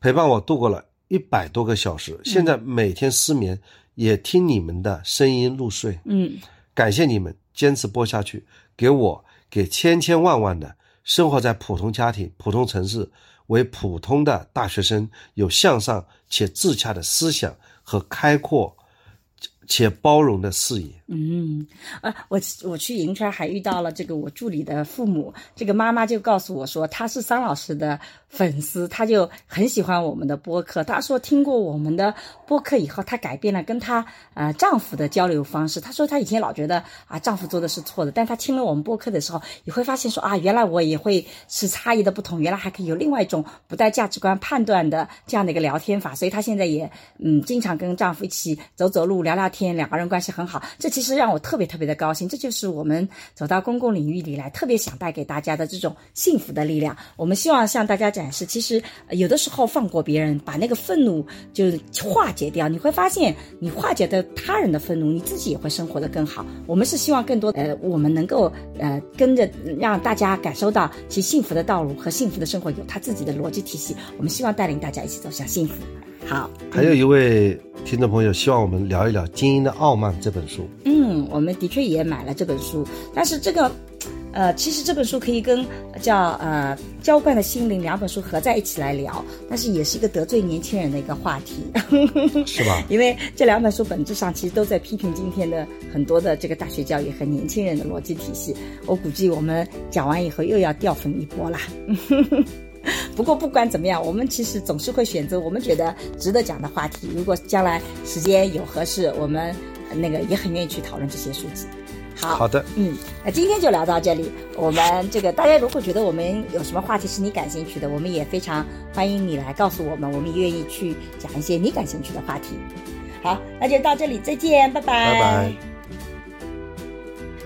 C: 陪伴我度过了一百多个小时，现在每天失眠也听你们的声音入睡，
B: 嗯
C: 感谢你们坚持播下去，给我给千千万万的生活在普通家庭、普通城市为普通的大学生有向上且自洽的思想和开阔且包容的视野。
B: 嗯，呃，我我去银川还遇到了这个我助理的父母，这个妈妈就告诉我说，她是桑老师的粉丝，她就很喜欢我们的播客。她说听过我们的播客以后，她改变了跟她呃丈夫的交流方式。她说她以前老觉得啊丈夫做的是错的，但她听了我们播客的时候，也会发现说啊，原来我也会是差异的不同，原来还可以有另外一种不带价值观判断的这样的一个聊天法。所以她现在也嗯经常跟丈夫一起走走路、聊聊天，天两个人关系很好。这其实让我特别特别的高兴，这就是我们走到公共领域里来，特别想带给大家的这种幸福的力量。我们希望向大家展示，其实有的时候放过别人，把那个愤怒就化解掉，你会发现，你化解的他人的愤怒，你自己也会生活的更好。我们是希望更多呃，我们能够呃跟着让大家感受到，其实幸福的道路和幸福的生活有他自己的逻辑体系。我们希望带领大家一起走向幸福。好，
C: 还有一位听众朋友希望我们聊一聊《精英的傲慢》这本书。
B: 嗯，我们的确也买了这本书，但是这个，呃，其实这本书可以跟叫呃《浇灌的心灵》两本书合在一起来聊，但是也是一个得罪年轻人的一个话题，
C: 是吧？
B: 因为这两本书本质上其实都在批评今天的很多的这个大学教育和年轻人的逻辑体系。我估计我们讲完以后又要掉粉一波啦。不过不管怎么样，我们其实总是会选择我们觉得值得讲的话题。如果将来时间有合适，我们呃那个也很愿意去讨论这些书籍。好，
C: 好的，
B: 嗯，那今天就聊到这里。我们这个大家如果觉得我们有什么话题是你感兴趣的，我们也非常欢迎你来告诉我们，我们也愿意去讲一些你感兴趣的话题。好，那就到这里，再见，拜拜，
C: 拜拜。